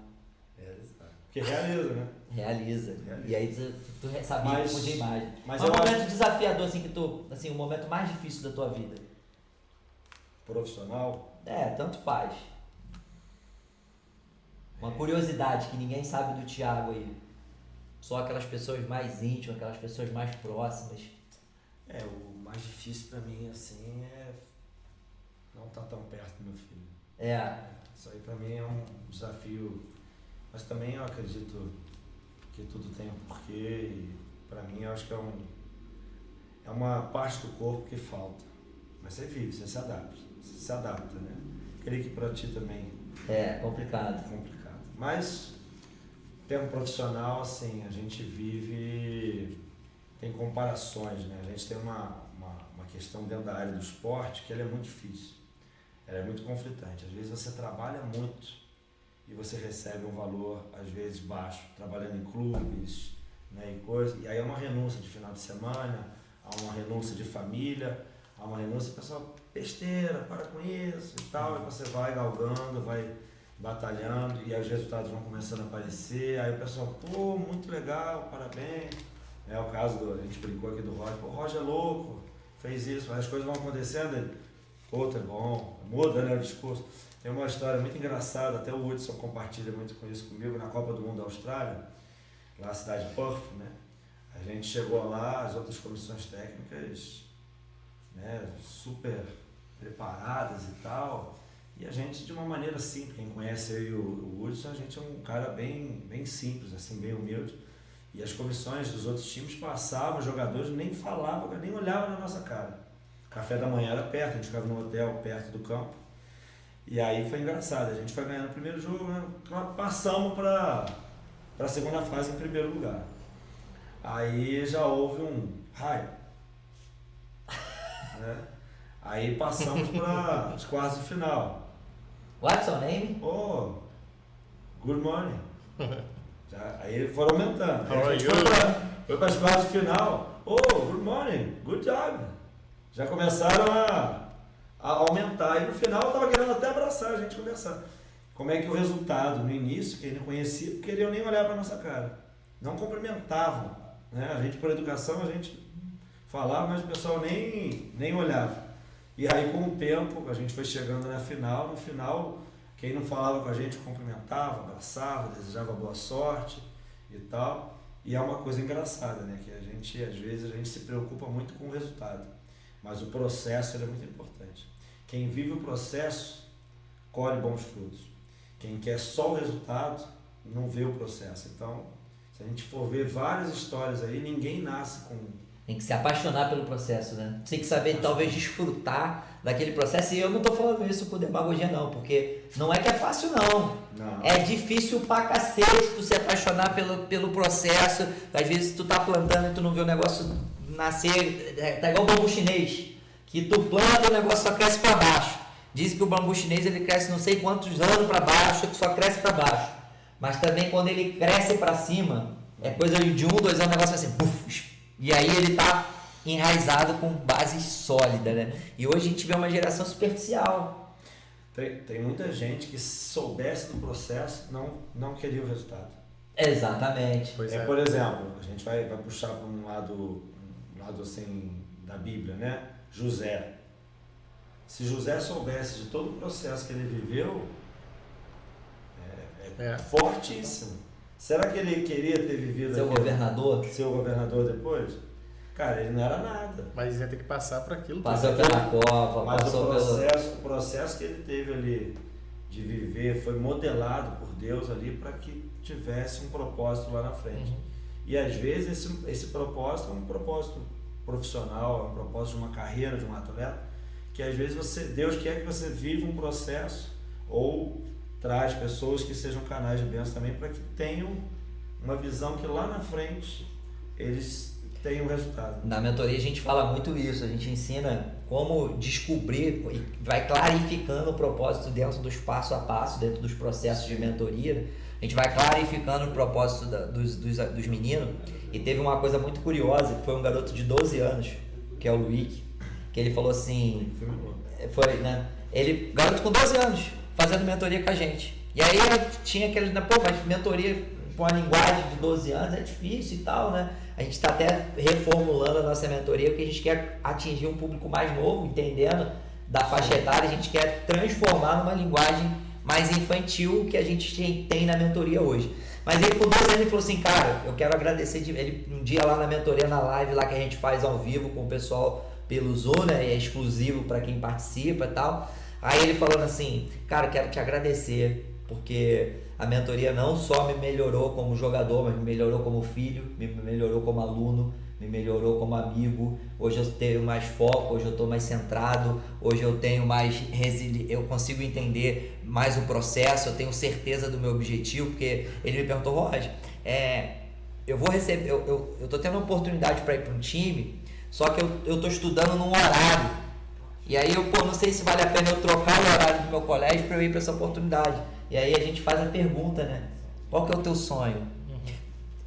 realizar. Porque realiza, né? Realiza. Realiza. E aí tu, tu sabia Mas- imagem. mas Mas um momento acho- desafiador, assim, que tu. Assim, o momento mais difícil da tua vida. Profissional, É, tanto faz. Uma curiosidade que ninguém sabe do Thiago aí. Só aquelas pessoas mais íntimas, aquelas pessoas mais próximas. É, o mais difícil pra mim, assim, é não estar tão perto do meu filho. É. Isso aí pra mim é um desafio, mas também eu acredito que tudo tem um porquê e pra mim eu acho que é um é uma parte do corpo que falta. Mas você vive, você se adapta, você se adapta, né? Creio que pra ti também É, complicado. é complicado. Mas, termo profissional, assim, a gente vive, tem comparações, né? A gente tem uma, uma, uma questão dentro da área do esporte que ela é muito difícil. Ela é muito conflitante. Às vezes você trabalha muito e você recebe um valor, às vezes, baixo, trabalhando em clubes, né, e coisa. E aí é uma renúncia de final de semana, há uma renúncia de família, há uma renúncia, pessoal, besteira, para com isso e tal, e você vai galgando, vai batalhando e aí os resultados vão começando a aparecer, aí o pessoal, pô, muito legal, parabéns. É o caso do, a gente brincou aqui do Roger, pô, o Roger é louco, fez isso, as coisas vão acontecendo, ele, pô, tá bom, muda né, o discurso. Tem uma história muito engraçada, até o Hudson compartilha muito com isso comigo, na Copa do Mundo da Austrália, lá na cidade de Perth, né? A gente chegou lá, as outras comissões técnicas, né, super preparadas e tal, e a gente, de uma maneira simples, quem conhece e o, Hudson, a gente é um cara bem, bem simples, assim, bem humilde. E as comissões dos outros times passavam, os jogadores nem falavam, nem olhavam na nossa cara. O café da manhã era perto, a gente ficava no hotel perto do campo. E aí foi engraçado, a gente foi ganhando o primeiro jogo, né? passamos para a segunda fase em primeiro lugar. Aí já houve um raio. Né? Aí passamos para os quartos de final. What's your name? Oh, good morning. Já, aí foram aumentando. Aí a are gente you? foi pra- foi para as quartas de final. Oh, good morning, good job. Já começaram a, a aumentar. E no final eu estava querendo até abraçar a gente conversar. Como é que o resultado, no início, quem não conhecia, não queriam nem olhar para nossa cara. Não cumprimentavam. Né? A gente, por educação, a gente falava, mas o pessoal nem, nem olhava. E aí, com o tempo, a gente foi chegando na final. No final, quem não falava com a gente cumprimentava, abraçava, desejava boa sorte e tal. E é uma coisa engraçada, né? Que a gente, às vezes, a gente se preocupa muito com o resultado. Mas o processo é muito importante. Quem vive o processo, colhe bons frutos. Quem quer só o resultado, não vê o processo. Então, se a gente for ver várias histórias aí, ninguém nasce com Tem que se apaixonar pelo processo, né? Tem que saber, talvez, desfrutar daquele processo. E eu não tô falando isso por demagogia, não, porque não é que é fácil, não. Não. É difícil pra cacete tu se apaixonar pelo, pelo processo. Às vezes tu tá plantando e tu não vê o negócio nascer. é, Tá igual o bambu chinês. Que tu planta e o negócio só cresce pra baixo. Dizem que o bambu chinês ele cresce não sei quantos anos pra baixo, que só cresce pra baixo. Mas também quando ele cresce pra cima, é coisa de um, dois anos, o negócio vai assim, buf, e aí ele tá enraizado com base sólida, né? E hoje a gente vê uma geração superficial. Tem, tem muita gente que se soubesse do processo não, não queria o resultado. Exatamente. Pois é, é. por exemplo, a gente vai, vai puxar para um lado, lado assim da Bíblia, né? José. Se José soubesse de todo o processo que ele viveu, é, é É. fortíssimo. Será que ele queria ter vivido Seu aquilo? governador ser o governador depois? Cara, ele não era nada. Mas ia ter que passar por aquilo. passou tudo. pela cova, Mas o passou pelo. processo, o processo que ele teve ali de viver foi modelado por Deus ali para que tivesse um propósito lá na frente. Uhum. E às vezes esse, esse propósito é um propósito profissional, é um propósito de uma carreira de um atleta, que às vezes você, Deus quer que você viva um processo ou traz pessoas que sejam canais de bênção também para que tenham uma visão que lá na frente eles um resultado. Na mentoria a gente fala muito isso, a gente ensina como descobrir e vai clarificando o propósito dentro dos passo a passo, dentro dos processos de mentoria. A gente vai clarificando o propósito da, dos, dos, dos meninos. E teve uma coisa muito curiosa, que foi um garoto de 12 anos, que é o Luiz, que ele falou assim. Foi, né? Ele, garoto com 12 anos, fazendo mentoria com a gente. E aí tinha aquele, né, pô, mas mentoria com a linguagem de 12 anos é difícil e tal, né? A gente está até reformulando a nossa mentoria porque a gente quer atingir um público mais novo, entendendo da faixa etária, a gente quer transformar numa linguagem mais infantil que a gente tem na mentoria hoje. Mas ele com 12 anos ele falou assim, cara, eu quero agradecer de ele um dia lá na mentoria, na live lá que a gente faz ao vivo com o pessoal pelo Zoom, né? É exclusivo para quem participa e tal. Aí ele falando assim, cara, quero te agradecer porque a mentoria não só me melhorou como jogador, mas me melhorou como filho, me melhorou como aluno, me melhorou como amigo. Hoje eu tenho mais foco, hoje eu estou mais centrado, hoje eu tenho mais resili eu consigo entender mais o processo, eu tenho certeza do meu objetivo, porque ele me perguntou, Roger, é, eu vou receber, eu, eu, eu tô tendo uma oportunidade para ir para um time, só que eu, eu tô estudando num horário. E aí eu, pô, não sei se vale a pena eu trocar o horário do meu colégio para eu ir para essa oportunidade. E aí a gente faz a pergunta, né? Qual que é o teu sonho? Uhum.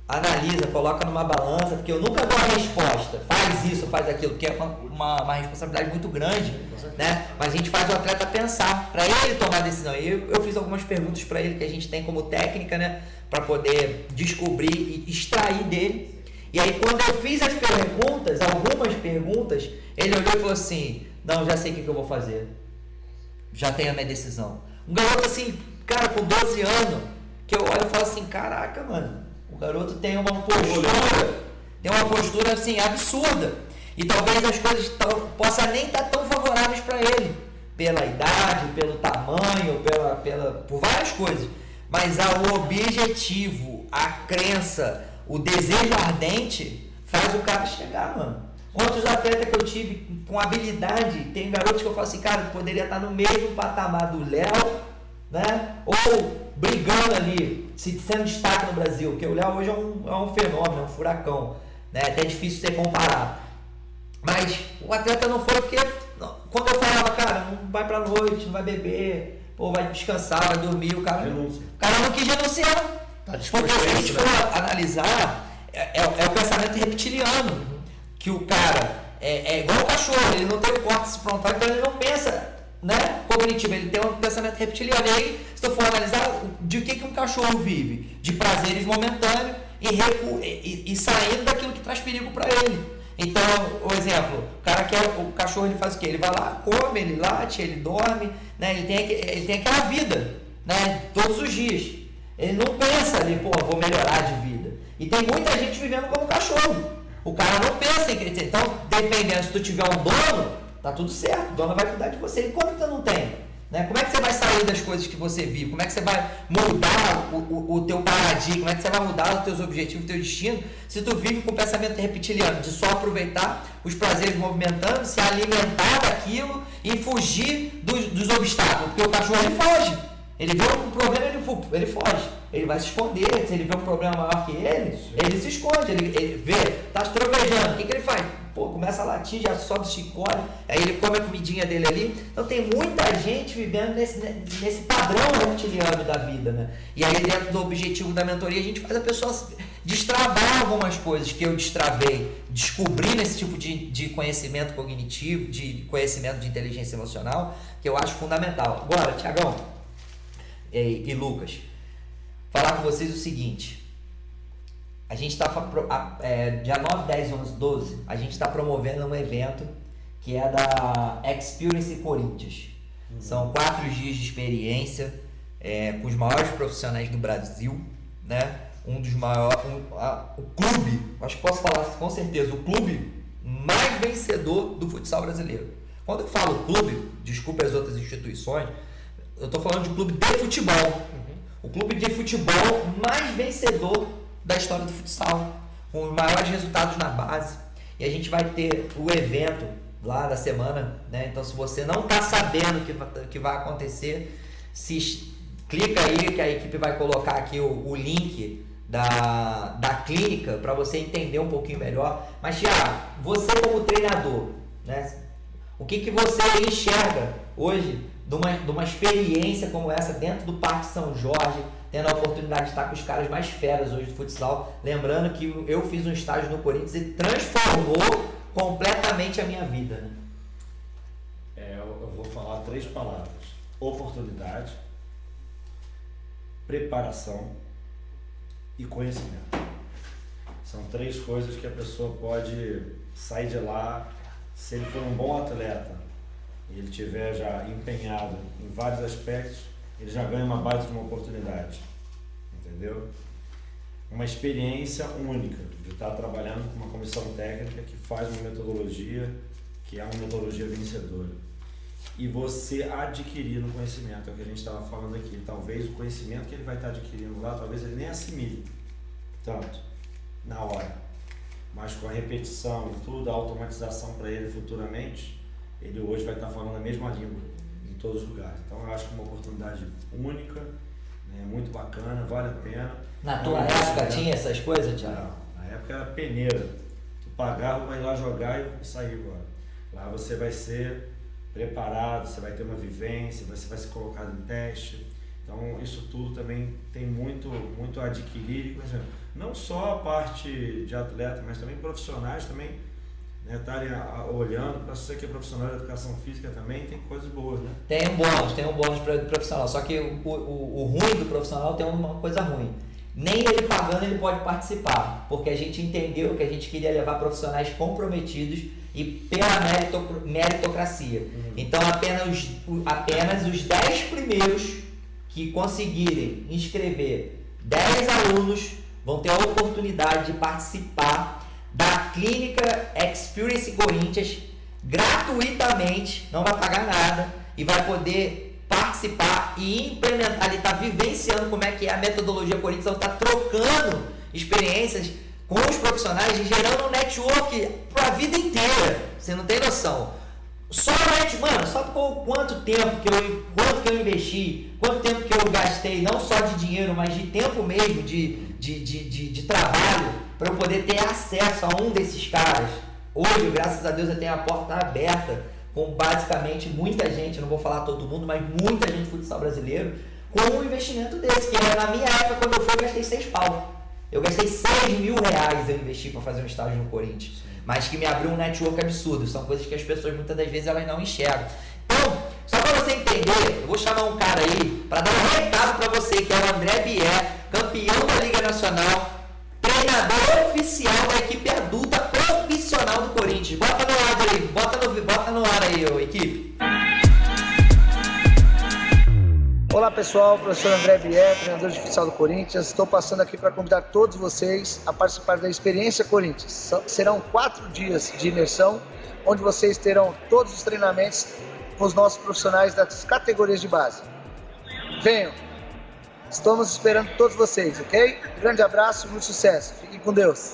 Analisa, coloca numa balança, porque eu nunca dou a resposta. Faz isso, faz aquilo, porque é uma, uma, uma responsabilidade muito grande, né? Mas a gente faz o atleta pensar, para ele tomar a decisão. E eu, eu fiz algumas perguntas para ele que a gente tem como técnica, né? Para poder descobrir e extrair dele. E aí quando eu fiz as perguntas, algumas perguntas, ele olhou e falou assim, não, já sei o que, que eu vou fazer. Já tenho a minha decisão. Um garoto assim, Cara, com 12 anos, que eu olho e falo assim, caraca, mano, o garoto tem uma postura, tem uma postura assim, absurda. E talvez as coisas possam nem estar tão favoráveis para ele. Pela idade, pelo tamanho, pela, pela, por várias coisas. Mas o objetivo, a crença, o desejo ardente faz o cara chegar, mano. Quantos atletas que eu tive com habilidade, tem garotos que eu falo assim, cara, poderia estar no mesmo patamar do Léo né? Ou brigando ali, se sendo destaque no Brasil, que o Léo hoje é um, é um fenômeno, é um furacão, né? Até difícil ser comparado. Mas o atleta não foi porque quando eu falava, cara, não vai pra noite, não vai beber, ou vai descansar, vai dormir, o cara, o cara não quis renunciar. Tá porque se a gente for né? analisar, é, é, é, o pensamento reptiliano. Que o cara é, é igual o cachorro, ele não tem o córtex frontal, então ele não pensa né, cognitivo, ele tem um pensamento reptiliano. E aí, se tu for analisar, de que, que um cachorro vive? De prazeres momentâneos e, recu e, e saindo daquilo que traz perigo para ele. Então, o exemplo, o cara quer, o cachorro ele faz o quê? Ele vai lá, come, ele late, ele dorme, né? ele, tem, ele tem aquela vida, né? Todos os dias. Ele não pensa ali, pô, vou melhorar de vida. E tem muita gente vivendo como cachorro. O cara não pensa em crescer. Então, dependendo, se tu tiver um dono, Tá tudo certo, a dona vai cuidar de você. E quando você não tem? Né? Como é que você vai sair das coisas que você vive? Como é que você vai mudar o, o, o teu paradigma? Como é que você vai mudar os teus objetivos, o teu destino, se tu vive com o pensamento reptiliano de só aproveitar os prazeres movimentando, se alimentar daquilo e fugir dos, dos obstáculos? Porque o cachorro ele foge. Ele vê um problema, ele, ele foge. Ele vai se esconder. Se ele vê um problema maior que ele, ele se esconde. Ele, ele vê, tá trovejando. O que, que ele faz? Pô, começa a latir, já sobe chicote, aí ele come a comidinha dele ali. Então tem muita gente vivendo nesse, nesse padrão reptiliano da vida, né? E aí dentro do objetivo da mentoria a gente faz a pessoa destravar algumas coisas que eu destravei, descobrir esse tipo de, de conhecimento cognitivo, de conhecimento de inteligência emocional, que eu acho fundamental. Agora, Tiagão e, e Lucas, falar com vocês o seguinte. A gente está, é, dia 9, 10, 11, 12, a gente está promovendo um evento que é da Experience Corinthians. Uhum. São quatro dias de experiência é, com os maiores profissionais do Brasil, né? Um dos maiores, um, a, o clube, acho que posso falar com certeza, o clube mais vencedor do futsal brasileiro. Quando eu falo clube, desculpe as outras instituições, eu estou falando de clube de futebol. Uhum. O clube de futebol mais vencedor da história do futsal, com os maiores resultados na base. E a gente vai ter o evento lá da semana, né? Então, se você não está sabendo o que, que vai acontecer, se clica aí que a equipe vai colocar aqui o, o link da, da clínica para você entender um pouquinho melhor. Mas, Tiago, você como treinador, né? O que, que você enxerga hoje de uma, de uma experiência como essa dentro do Parque São Jorge, tendo a oportunidade de estar com os caras mais feras hoje do futsal. Lembrando que eu fiz um estágio no Corinthians e transformou completamente a minha vida. Né? É, eu vou falar três palavras: oportunidade, preparação e conhecimento. São três coisas que a pessoa pode sair de lá, se ele for um bom atleta e ele tiver já empenhado em vários aspectos, ele já ganha uma baita de uma oportunidade. Entendeu? Uma experiência única de estar trabalhando com uma comissão técnica que faz uma metodologia que é uma metodologia vencedora. E você adquirir no conhecimento, é o que a gente estava falando aqui. Talvez o conhecimento que ele vai estar adquirindo lá, talvez ele nem assimile tanto na hora. Mas com a repetição e tudo, a automatização para ele futuramente, ele hoje vai estar falando a mesma língua todos os lugares. Então eu acho que é uma oportunidade única, né, muito bacana, vale a pena. Na tua é época tinha essas coisas, Tiago? Na época era peneira. Tu pagava, vai lá jogar e sair agora. Lá você vai ser preparado, você vai ter uma vivência, você vai ser colocado em teste. Então isso tudo também tem muito, muito a adquirir. Não só a parte de atleta, mas também profissionais também estarem né, olhando, para você que é profissional de educação física também, tem coisas boas, né? Tem um bônus, tem um bônus para profissional, só que o, o, o ruim do profissional tem uma coisa ruim. Nem ele pagando ele pode participar, porque a gente entendeu que a gente queria levar profissionais comprometidos e pela meritocracia. Uhum. Então apenas, apenas os 10 primeiros que conseguirem inscrever 10 alunos vão ter a oportunidade de participar da clínica Experience Corinthians gratuitamente, não vai pagar nada e vai poder participar e implementar, ele está vivenciando como é que é a metodologia Corinthians, está trocando experiências com os profissionais e gerando um network para a vida inteira. Você não tem noção. Só net, mano, só por quanto tempo que eu, quanto que eu investi, quanto tempo que eu gastei, não só de dinheiro, mas de tempo mesmo, de, de, de, de, de trabalho para eu poder ter acesso a um desses caras. Hoje, graças a Deus, eu tenho a porta aberta com basicamente muita gente, não vou falar todo mundo, mas muita gente do futsal brasileiro, com um investimento desse, que na minha época, quando eu fui, eu gastei seis pau. Eu gastei 6 mil reais eu investi para fazer um estágio no Corinthians. Mas que me abriu um network absurdo. São coisas que as pessoas muitas das vezes elas não enxergam. Então, só para você entender, eu vou chamar um cara aí para dar um recado para você, que é o André Bier, campeão da Liga Nacional, treinador oficial da equipe adulta profissional do Corinthians. Bota no ar aí, bota no, bota no ar aí, ô, equipe. Olá pessoal, professor André Bier, treinador de futsal do Corinthians. Estou passando aqui para convidar todos vocês a participar da Experiência Corinthians. Serão quatro dias de imersão, onde vocês terão todos os treinamentos com os nossos profissionais das categorias de base. Venham! Estamos esperando todos vocês, ok? Grande abraço, muito sucesso. Fiquem com Deus.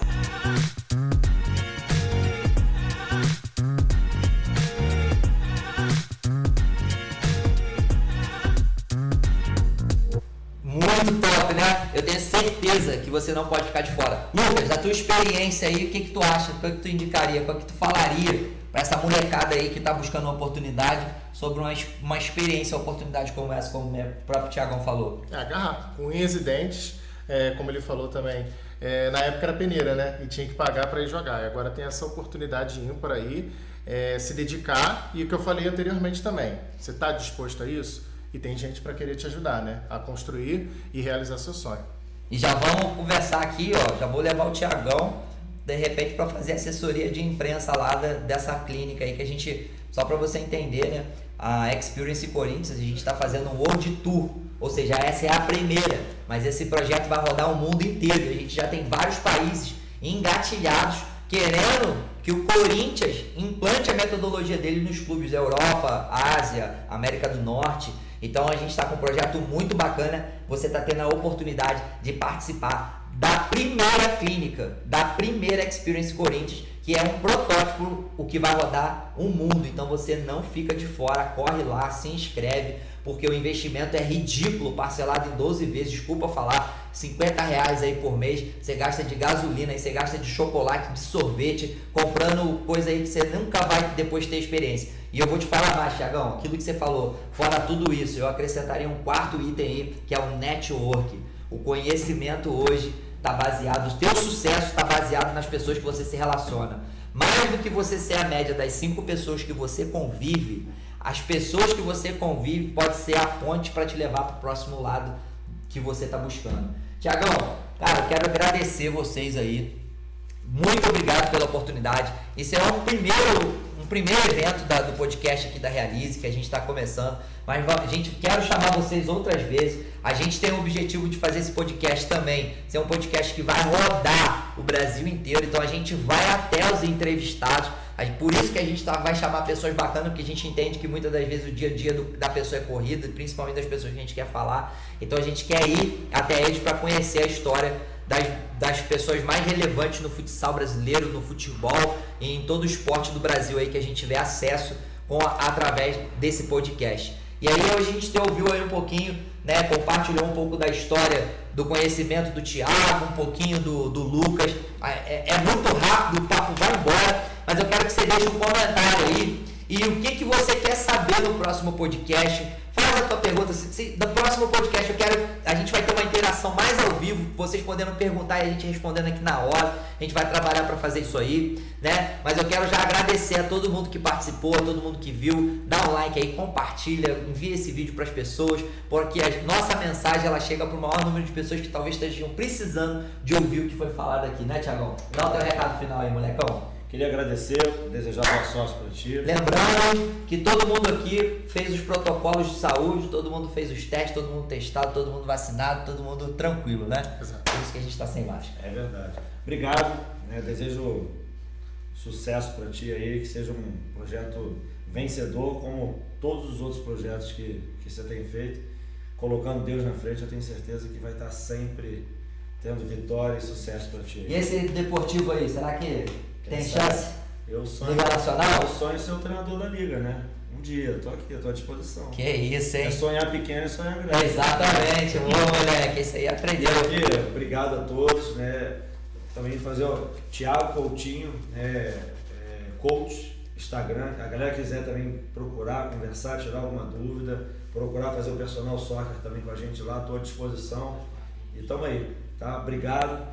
Eu tenho certeza que você não pode ficar de fora. Lucas, da tua experiência aí, o que, que tu acha? O que, que tu indicaria? O que, tu falaria para essa molecada aí que está buscando uma oportunidade sobre uma, uma experiência, uma oportunidade como essa, como o próprio Tiagão falou? É, agarrar, com unhas e dentes, é, como ele falou também. É, na época era peneira, né? E tinha que pagar para ir jogar. E agora tem essa oportunidade ímpar aí, é, se dedicar. E o que eu falei anteriormente também. Você está disposto a isso? E tem gente para querer te ajudar, né? A construir e realizar seu sonho. E já vamos conversar aqui, ó. Já vou levar o Tiagão, de repente, para fazer assessoria de imprensa lá da, dessa clínica aí que a gente. Só para você entender, né? a Experience Corinthians, a gente está fazendo um World Tour, ou seja, essa é a primeira, mas esse projeto vai rodar o mundo inteiro. A gente já tem vários países engatilhados querendo que o Corinthians implante a metodologia dele nos clubes da Europa, Ásia, América do Norte. Então a gente está com um projeto muito bacana. Você está tendo a oportunidade de participar da primeira clínica, da primeira Experience Corinthians que é um protótipo, o que vai rodar o mundo. Então você não fica de fora, corre lá, se inscreve, porque o investimento é ridículo, parcelado em 12 vezes, desculpa falar, 50 reais aí por mês, você gasta de gasolina, você gasta de chocolate, de sorvete, comprando coisa aí que você nunca vai depois ter experiência. E eu vou te falar mais, Thiagão, aquilo que você falou, fora tudo isso, eu acrescentaria um quarto item aí, que é o network. O conhecimento hoje está baseado, o teu sucesso está baseado nas pessoas que você se relaciona. Mais do que você ser a média das cinco pessoas que você convive, as pessoas que você convive pode ser a ponte para te levar para o próximo lado que você está buscando. Tiagão, cara, eu quero agradecer vocês aí. Muito obrigado pela oportunidade. Esse é um primeiro, primeiro evento da, do podcast aqui da Realize que a gente está começando. Mas a gente quero chamar vocês outras vezes. A gente tem o objetivo de fazer esse podcast também. Ser um podcast que vai rodar o Brasil inteiro. Então a gente vai até os entrevistados por isso que a gente tá, vai chamar pessoas bacanas, porque a gente entende que muitas das vezes o dia a dia do, da pessoa é corrida, principalmente das pessoas que a gente quer falar. Então a gente quer ir até eles para conhecer a história das, das pessoas mais relevantes no futsal brasileiro, no futebol e em todo o esporte do Brasil aí que a gente tiver acesso com, através desse podcast. E aí hoje a gente te ouviu aí um pouquinho, né, compartilhou um pouco da história do conhecimento do Thiago, um pouquinho do, do Lucas. É, é muito rápido, o papo vai embora mas eu quero que você deixe um comentário aí e o que, que você quer saber no próximo podcast. Faz a tua pergunta. Se, se, no próximo podcast eu quero. A gente vai ter uma interação mais ao vivo, vocês podendo perguntar e a gente respondendo aqui na hora. A gente vai trabalhar para fazer isso aí, né? Mas eu quero já agradecer a todo mundo que participou, a todo mundo que viu. Dá um like aí, compartilha, envia esse vídeo para as pessoas, porque a nossa mensagem ela chega para o maior número de pessoas que talvez estejam precisando de ouvir o que foi falado aqui, né, Tiagão? Dá o teu recado final aí, molecão. Queria agradecer, desejar boa sorte para ti. Lembrando que todo mundo aqui fez os protocolos de saúde, todo mundo fez os testes, todo mundo testado, todo mundo vacinado, todo mundo tranquilo, né? Exato. Por isso que a gente está sem máscara. É verdade. Obrigado, né? desejo sucesso para ti aí, que seja um projeto vencedor, como todos os outros projetos que, que você tem feito. Colocando Deus na frente, eu tenho certeza que vai estar sempre tendo vitória e sucesso para ti. E esse deportivo aí, será que tem chance? Eu sonho, Liga Nacional? Eu sonho ser o treinador da liga, né? Um dia, eu tô aqui, eu tô à disposição. Que isso, hein? É sonhar pequeno e sonhar grande. Exatamente, boa moleque, isso aí aprendeu. E aqui, obrigado a todos, né? Também fazer o Thiago Coutinho, né? É, coach, Instagram. A galera quiser também procurar, conversar, tirar alguma dúvida, procurar fazer o personal soccer também com a gente lá, estou à disposição. E tamo aí, tá? Obrigado.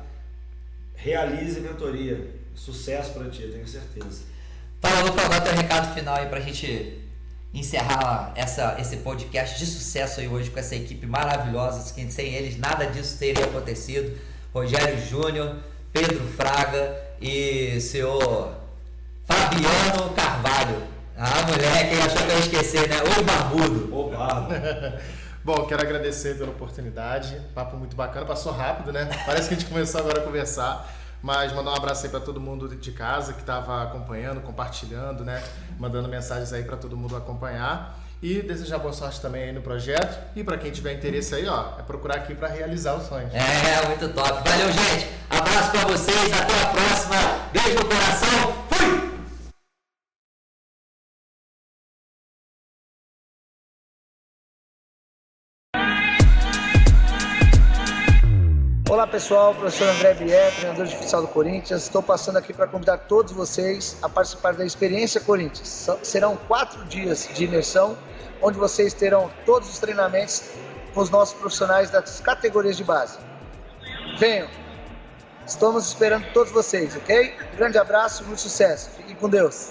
Realize mentoria Sucesso para ti, eu tenho certeza. Fala, Lucas, agora teu recado final aí pra gente encerrar essa, esse podcast de sucesso aí hoje com essa equipe maravilhosa, que sem eles nada disso teria acontecido. Rogério Júnior, Pedro Fraga e senhor Fabiano Carvalho. Ah, moleque, achou que eu ia esquecer, né? O barbudo. O barbo. Bom, quero agradecer pela oportunidade. Papo muito bacana, passou rápido, né? Parece que a gente começou agora a conversar. Mas mandar um abraço aí para todo mundo de casa que estava acompanhando, compartilhando, né? Mandando mensagens aí para todo mundo acompanhar. E desejar boa sorte também aí no projeto. E para quem tiver interesse aí, ó, é procurar aqui para realizar o sonho. É, muito top. Valeu, gente. Abraço para vocês. Até a próxima. Beijo no coração. Olá pessoal, professor André Bier, treinador de futsal do Corinthians. Estou passando aqui para convidar todos vocês a participar da Experiência Corinthians. Serão quatro dias de imersão, onde vocês terão todos os treinamentos com os nossos profissionais das categorias de base. Venham! Estamos esperando todos vocês, ok? grande abraço, muito sucesso. Fiquem com Deus.